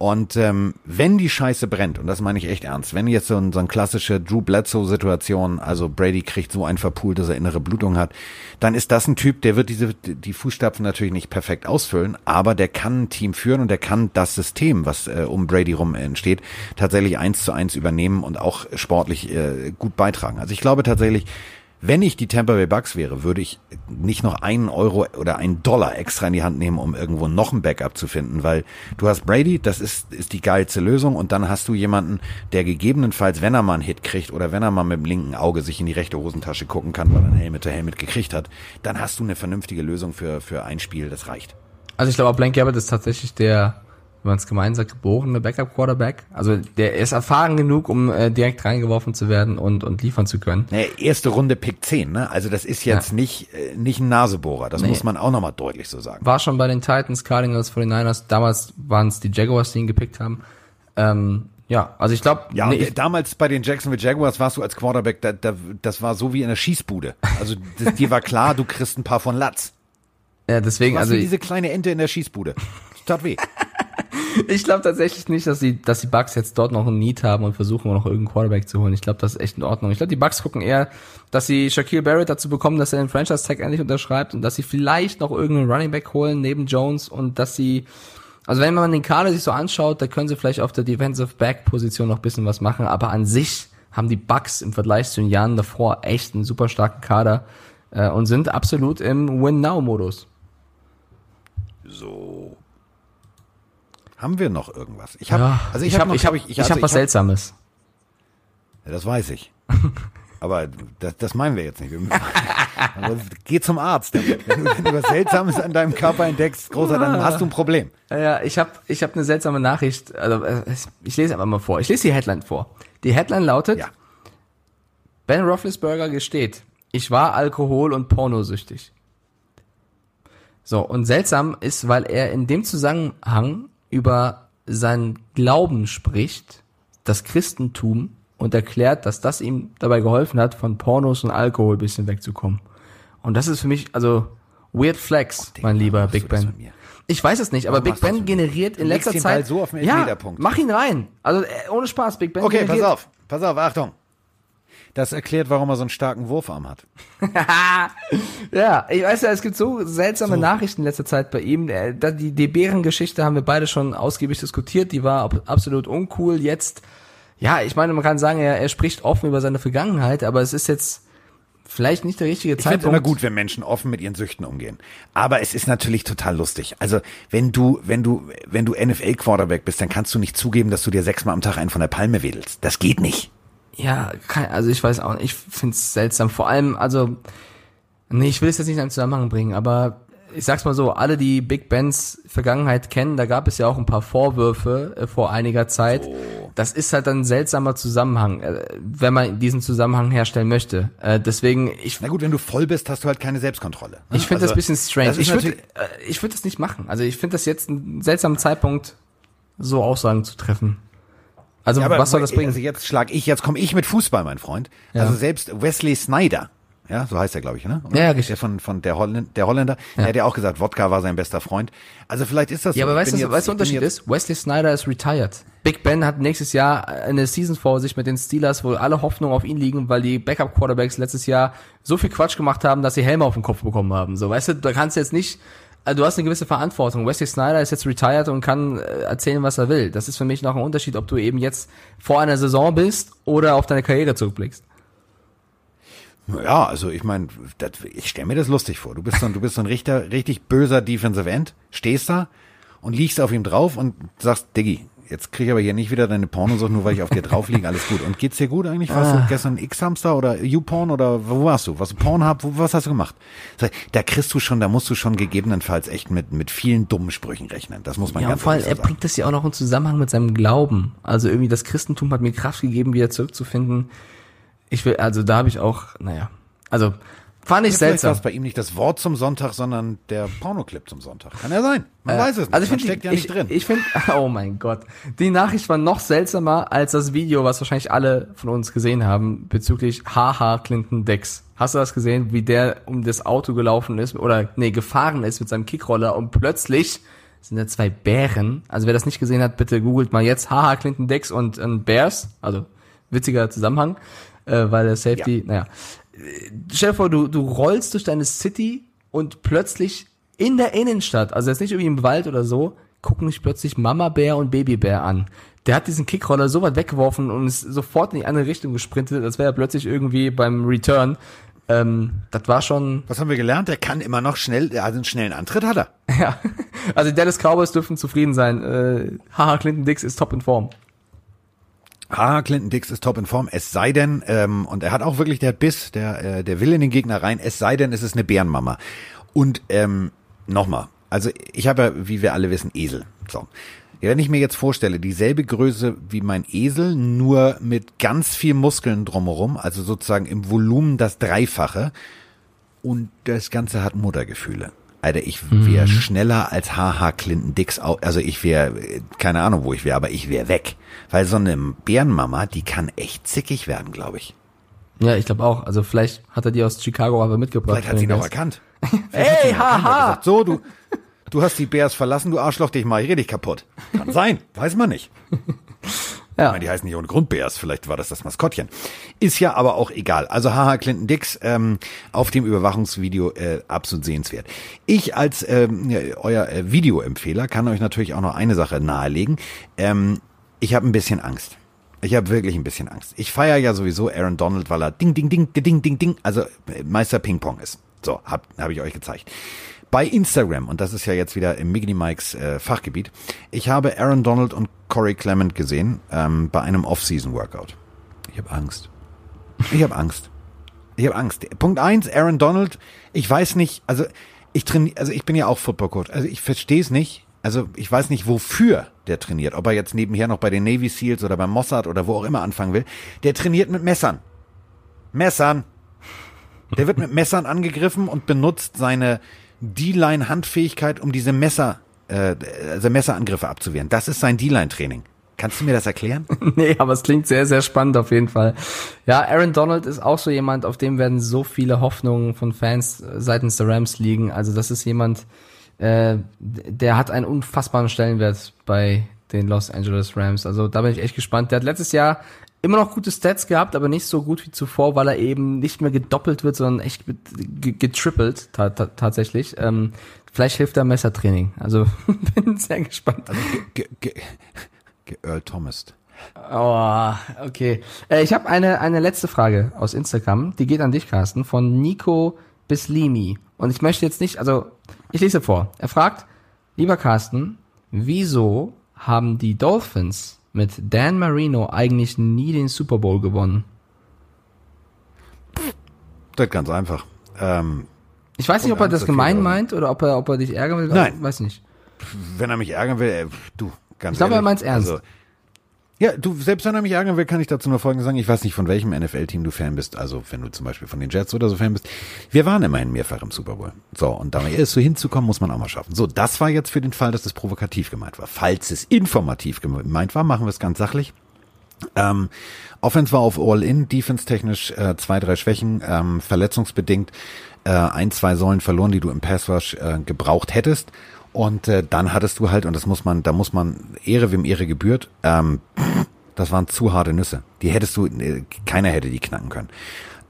Und ähm, wenn die Scheiße brennt, und das meine ich echt ernst, wenn jetzt so, ein, so eine klassische Drew Bledsoe-Situation, also Brady kriegt so ein verpult, dass er innere Blutung hat, dann ist das ein Typ, der wird diese die Fußstapfen natürlich nicht perfekt ausfüllen, aber der kann ein Team führen und der kann das System, was äh, um Brady rum entsteht, tatsächlich eins zu eins übernehmen und auch sportlich äh, gut beitragen. Also ich glaube tatsächlich, wenn ich die Tampa Bay Bucks wäre, würde ich nicht noch einen Euro oder einen Dollar extra in die Hand nehmen, um irgendwo noch ein Backup zu finden, weil du hast Brady, das ist, ist die geilste Lösung und dann hast du jemanden, der gegebenenfalls, wenn er mal einen Hit kriegt oder wenn er mal mit dem linken Auge sich in die rechte Hosentasche gucken kann, weil er ein Helmet to Helmet gekriegt hat, dann hast du eine vernünftige Lösung für, für ein Spiel, das reicht. also ich glaube, Blaine Gabbert ist tatsächlich der wenn man es gemein sagt, geborene Backup-Quarterback. Also der ist erfahren genug, um äh, direkt reingeworfen zu werden und, und liefern zu können. Nee, erste Runde Pick 10, ne? Also das ist jetzt ja. nicht, äh, nicht ein Nasebohrer. Das nee. muss man auch nochmal deutlich so sagen. War schon bei den Titans, Cardinals, 49ers. Damals waren es die Jaguars, die ihn gepickt haben. Ähm, ja, also ich glaube. Ja, nee, damals bei den Jacksonville Jaguars warst du als Quarterback, da, da, das war so wie in der Schießbude. Also das, dir war klar, du kriegst ein paar von Latz. Ja, deswegen, also. Wie diese kleine Ente in der Schießbude. Das tat weh. ich glaube tatsächlich nicht, dass die, dass die Bucks jetzt dort noch ein Need haben und versuchen noch irgendeinen Quarterback zu holen. Ich glaube, das ist echt in Ordnung. Ich glaube, die Bucks gucken eher, dass sie Shaquille Barrett dazu bekommen, dass er den Franchise Tag endlich unterschreibt und dass sie vielleicht noch irgendeinen Running Back holen neben Jones und dass sie, also wenn man den Kader sich so anschaut, da können sie vielleicht auf der Defensive Back Position noch bisschen was machen, aber an sich haben die Bucks im Vergleich zu den Jahren davor echt einen super starken Kader äh, und sind absolut im Win-Now-Modus. So. Haben wir noch irgendwas? Ich habe, ja, also ich, ich habe, ich habe, ich, ich, also hab was ich hab, Seltsames. Ja, das weiß ich. Aber das, das meinen wir jetzt nicht. Geh zum Arzt. Wenn du, wenn du was Seltsames an deinem Körper entdeckst, großer, dann hast du ein Problem. Ja, ich habe ich hab eine seltsame Nachricht. Also äh, ich lese einfach mal vor. Ich lese die Headline vor. Die Headline lautet: ja. Ben Roethlisberger gesteht, ich war Alkohol- und Pornosüchtig. So, und seltsam ist, weil er in dem Zusammenhang über seinen Glauben spricht, das Christentum, und erklärt, dass das ihm dabei geholfen hat, von Pornos und Alkohol bisschen wegzukommen. Und das ist für mich, also, weird flex, oh, mein lieber Big Ben. Ich weiß es nicht, aber Big Ben generiert in letzter Zeit. So auf den ja, mach ihn rein. Also äh, ohne Spaß, Big Ben. Okay, pass auf, pass auf, Achtung. Das erklärt, warum er so einen starken Wurfarm hat. ja, ich weiß ja, es gibt so seltsame so. Nachrichten in letzter Zeit bei ihm. Äh, die, die Bärengeschichte haben wir beide schon ausgiebig diskutiert. Die war absolut uncool. Jetzt, ja, ich meine, man kann sagen, er, er spricht offen über seine Vergangenheit, aber es ist jetzt vielleicht nicht der richtige Zeitpunkt. Ich finde immer gut, wenn Menschen offen mit ihren Süchten umgehen. Aber es ist natürlich total lustig. Also wenn du, wenn du, wenn du NFL Quarterback bist, dann kannst du nicht zugeben, dass du dir sechsmal am Tag einen von der Palme wedelst. Das geht nicht. Ja, also ich weiß auch nicht, ich find's seltsam. Vor allem, also, nee, ich will es jetzt nicht in einen Zusammenhang bringen, aber ich sag's mal so, alle, die Big Bens Vergangenheit kennen, da gab es ja auch ein paar Vorwürfe äh, vor einiger Zeit. Oh. Das ist halt ein seltsamer Zusammenhang, äh, wenn man diesen Zusammenhang herstellen möchte. Äh, deswegen, ich. Na gut, wenn du voll bist, hast du halt keine Selbstkontrolle. Ne? Ich finde also, das bisschen strange. Ich würde, äh, ich würde das nicht machen. Also ich finde das jetzt ein seltsamer Zeitpunkt, so Aussagen zu treffen. Also ja, was soll das bringen? Also jetzt schlag ich, jetzt komme ich mit Fußball, mein Freund. Ja. Also selbst Wesley Snyder, ja, so heißt er, glaube ich, ne? Oder? Ja, richtig. Der von, von der, Holländer, der Holländer, ja. der hat ja auch gesagt, Wodka war sein bester Freund. Also vielleicht ist das Ja, so. aber weißt du, was der Unterschied ist? Wesley Snyder ist retired. Big Ben hat nächstes Jahr eine Season vor sich mit den Steelers, wo alle Hoffnungen auf ihn liegen, weil die Backup Quarterbacks letztes Jahr so viel Quatsch gemacht haben, dass sie Helme auf den Kopf bekommen haben. So, weißt du, da kannst du jetzt nicht also du hast eine gewisse Verantwortung. Wesley Snyder ist jetzt retired und kann äh, erzählen, was er will. Das ist für mich noch ein Unterschied, ob du eben jetzt vor einer Saison bist oder auf deine Karriere zurückblickst. Ja, also ich meine, ich stelle mir das lustig vor. Du bist so ein, du bist so ein richtig, richtig böser Defensive End, stehst da und liegst auf ihm drauf und sagst, Diggi, jetzt krieg ich aber hier nicht wieder deine Pornosucht, nur weil ich auf dir drauf liege, alles gut. Und geht's dir gut eigentlich? Warst ah. du gestern X-Hamster oder YouPorn oder wo warst du? Was Pornhub? Wo, was hast du gemacht? Da kriegst du schon, da musst du schon gegebenenfalls echt mit, mit vielen dummen Sprüchen rechnen. Das muss man ja, ganz vor allem, er bringt das ja auch noch in Zusammenhang mit seinem Glauben. Also irgendwie das Christentum hat mir Kraft gegeben, wieder zurückzufinden. Ich will, also da habe ich auch, naja, also Fand ich seltsam. Vielleicht war es bei ihm nicht das Wort zum Sonntag, sondern der Pornoclip zum Sonntag. Kann ja sein. Man äh, weiß es nicht. Also ich find, steckt ja nicht drin. Ich finde, oh mein Gott. Die Nachricht war noch seltsamer als das Video, was wahrscheinlich alle von uns gesehen haben, bezüglich Haha Clinton Dex. Hast du das gesehen, wie der um das Auto gelaufen ist oder nee, gefahren ist mit seinem Kickroller und plötzlich sind da zwei Bären. Also wer das nicht gesehen hat, bitte googelt mal jetzt Haha Clinton Dex und, und Bears. Also witziger Zusammenhang, äh, weil der Safety, ja. naja stell dir vor, du, du rollst durch deine City und plötzlich in der Innenstadt, also jetzt nicht irgendwie im Wald oder so, gucken dich plötzlich Mama Bär und Baby Bär an. Der hat diesen Kickroller so weit weggeworfen und ist sofort in die andere Richtung gesprintet, als wäre er plötzlich irgendwie beim Return. Ähm, das war schon. Was haben wir gelernt? Der kann immer noch schnell, also einen schnellen Antritt hat er. Ja. Also Dallas Cowboys dürfen zufrieden sein. Äh, haha, Clinton Dix ist top in Form. Ah, Clinton Dix ist top in Form, es sei denn, ähm, und er hat auch wirklich der Biss, der, äh, der will in den Gegner rein, es sei denn, es ist eine Bärenmama. Und ähm, nochmal, also ich habe ja, wie wir alle wissen, Esel. So. wenn ich mir jetzt vorstelle, dieselbe Größe wie mein Esel, nur mit ganz viel Muskeln drumherum, also sozusagen im Volumen das Dreifache, und das Ganze hat Muttergefühle. Alter, ich wäre mhm. schneller als HH Clinton Dix. Also ich wäre, keine Ahnung, wo ich wäre, aber ich wäre weg. Weil so eine Bärenmama, die kann echt zickig werden, glaube ich. Ja, ich glaube auch. Also vielleicht hat er die aus Chicago aber mitgebracht. Vielleicht hat sie ihn auch erkannt. Ey, haha. so, du, du hast die Bears verlassen, du Arschloch, dich mal, ich rede dich kaputt. Kann sein, weiß man nicht. Ja. Ich meine, die heißen nicht ohne Grund Bears, vielleicht war das das Maskottchen. Ist ja aber auch egal. Also haha, Clinton Dix ähm, auf dem Überwachungsvideo äh, absolut sehenswert. Ich als ähm, euer äh, Videoempfehler kann euch natürlich auch noch eine Sache nahelegen. Ähm, ich habe ein bisschen Angst. Ich habe wirklich ein bisschen Angst. Ich feiere ja sowieso Aaron Donald, weil er ding, ding, ding, ding, ding, ding, also äh, Meister Ping Pong ist. So, hab, hab ich euch gezeigt. Bei Instagram, und das ist ja jetzt wieder im Miggy Mikes äh, Fachgebiet, ich habe Aaron Donald und Corey Clement gesehen ähm, bei einem Off-Season-Workout. Ich habe Angst. Ich habe Angst. Ich habe Angst. Punkt eins, Aaron Donald, ich weiß nicht, also ich trainiere, also ich bin ja auch Football Coach, also ich verstehe es nicht. Also ich weiß nicht, wofür der trainiert. Ob er jetzt nebenher noch bei den Navy Seals oder beim Mossad oder wo auch immer anfangen will. Der trainiert mit Messern. Messern. Der wird mit Messern angegriffen und benutzt seine D-Line-Handfähigkeit, um diese Messer, äh, also Messerangriffe abzuwehren. Das ist sein D-Line-Training. Kannst du mir das erklären? nee, aber es klingt sehr, sehr spannend auf jeden Fall. Ja, Aaron Donald ist auch so jemand, auf dem werden so viele Hoffnungen von Fans seitens der Rams liegen. Also das ist jemand, äh, der hat einen unfassbaren Stellenwert bei den Los Angeles Rams. Also da bin ich echt gespannt. Der hat letztes Jahr immer noch gute Stats gehabt, aber nicht so gut wie zuvor, weil er eben nicht mehr gedoppelt wird, sondern echt getrippelt ta ta tatsächlich. Ähm, vielleicht hilft er Messertraining. Also bin sehr gespannt. Also ge ge ge Earl Thomas. Oh, okay. Äh, ich habe eine eine letzte Frage aus Instagram, die geht an dich, Carsten, von Nico Bislimi. Und ich möchte jetzt nicht, also ich lese vor. Er fragt, lieber Carsten, wieso haben die Dolphins mit Dan Marino eigentlich nie den Super Bowl gewonnen? Das ist ganz einfach. Ähm, ich weiß nicht, ob er das gemein meint oder ob er, ob er dich ärgern will. Nein. Weiß nicht. Wenn er mich ärgern will, äh, du, ganz Ich glaube, er meint es ernst. Also, ja, du, selbst wenn er mich ärgern will, kann ich dazu nur Folgendes sagen. Ich weiß nicht, von welchem NFL-Team du Fan bist. Also, wenn du zum Beispiel von den Jets oder so Fan bist. Wir waren immerhin mehrfach im Super Bowl. So, und da erst so hinzukommen, muss man auch mal schaffen. So, das war jetzt für den Fall, dass es provokativ gemeint war. Falls es informativ gemeint war, machen wir es ganz sachlich. Ähm, Offense war auf All-In, Defense-technisch äh, zwei, drei Schwächen, ähm, verletzungsbedingt äh, ein, zwei Säulen verloren, die du im Pass-Rush äh, gebraucht hättest. Und äh, dann hattest du halt, und das muss man, da muss man Ehre wem Ehre gebührt, ähm, das waren zu harte Nüsse. Die hättest du, äh, keiner hätte die knacken können.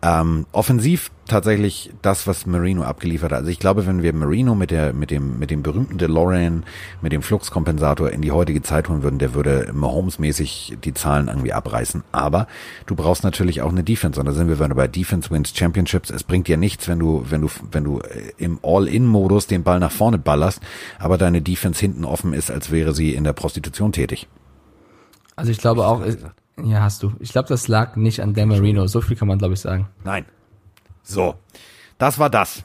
Ähm, offensiv tatsächlich das, was Marino abgeliefert hat. Also ich glaube, wenn wir Marino mit der, mit dem, mit dem berühmten DeLorean, mit dem Fluxkompensator in die heutige Zeit holen würden, der würde Mahomes-mäßig die Zahlen irgendwie abreißen. Aber du brauchst natürlich auch eine Defense. Und da sind wir wieder bei Defense wins Championships. Es bringt dir nichts, wenn du, wenn du, wenn du äh, im All-In-Modus den Ball nach vorne ballerst, aber deine Defense hinten offen ist, als wäre sie in der Prostitution tätig. Also ich glaube auch, ja, hast du. Ich glaube, das lag nicht an Dan Marino. So viel kann man, glaube ich, sagen. Nein. So, das war das.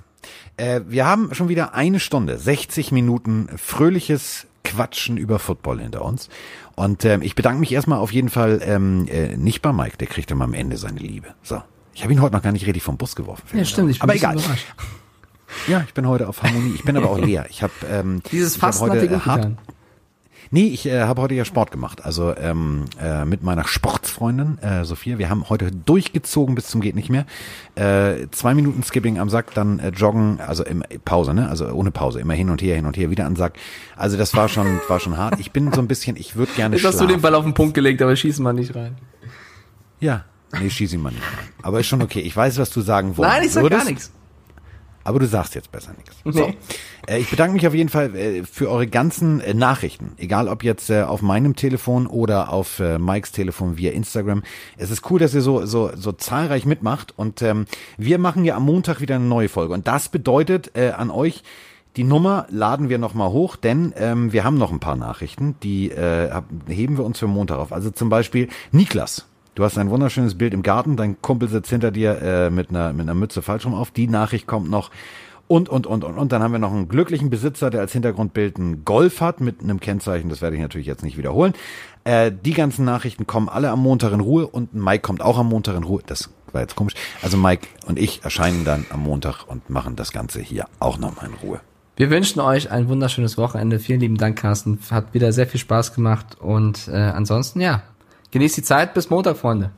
Äh, wir haben schon wieder eine Stunde, 60 Minuten fröhliches Quatschen über Football hinter uns. Und ähm, ich bedanke mich erstmal auf jeden Fall ähm, äh, nicht bei Mike, der kriegt immer am Ende seine Liebe. So, ich habe ihn heute noch gar nicht richtig vom Bus geworfen. Ja, stimmt. Ich bin aber egal. Überrascht. Ja, ich bin heute auf Harmonie. Ich bin aber auch leer. Ich habe ähm, dieses Fasten hat dir gut getan. Nee, ich äh, habe heute ja Sport gemacht. Also ähm, äh, mit meiner Sportsfreundin äh, Sophia. Wir haben heute durchgezogen bis zum geht nicht mehr. Äh, zwei Minuten Skipping am Sack, dann äh, Joggen, also im Pause, ne? Also ohne Pause, immer hin und her, hin und her, wieder an Sack. Also das war schon, war schon hart. Ich bin so ein bisschen, ich würde gerne. Jetzt hast du den Ball auf den Punkt gelegt, aber schießen wir nicht rein. Ja, nee, schieß ihn mal nicht rein. Aber ist schon okay. Ich weiß, was du sagen wolltest. Nein, ich sag gar nichts. Aber du sagst jetzt besser nichts. So. Äh, ich bedanke mich auf jeden Fall äh, für eure ganzen äh, Nachrichten. Egal ob jetzt äh, auf meinem Telefon oder auf äh, Mikes Telefon via Instagram. Es ist cool, dass ihr so, so, so zahlreich mitmacht. Und ähm, wir machen ja am Montag wieder eine neue Folge. Und das bedeutet äh, an euch, die Nummer laden wir nochmal hoch, denn ähm, wir haben noch ein paar Nachrichten, die äh, heben wir uns für Montag auf. Also zum Beispiel Niklas. Du hast ein wunderschönes Bild im Garten, dein Kumpel sitzt hinter dir äh, mit, einer, mit einer Mütze falsch rum auf. Die Nachricht kommt noch. und, und, und, und. Und dann haben wir noch einen glücklichen Besitzer, der als Hintergrundbild einen Golf hat mit einem Kennzeichen. Das werde ich natürlich jetzt nicht wiederholen. Äh, die ganzen Nachrichten kommen alle am Montag in Ruhe und Mike kommt auch am Montag in Ruhe. Das war jetzt komisch. Also Mike und ich erscheinen dann am Montag und machen das Ganze hier auch nochmal in Ruhe. Wir wünschen euch ein wunderschönes Wochenende. Vielen lieben Dank, Carsten. Hat wieder sehr viel Spaß gemacht. Und äh, ansonsten, ja, genießt die Zeit. Bis Montag, Freunde.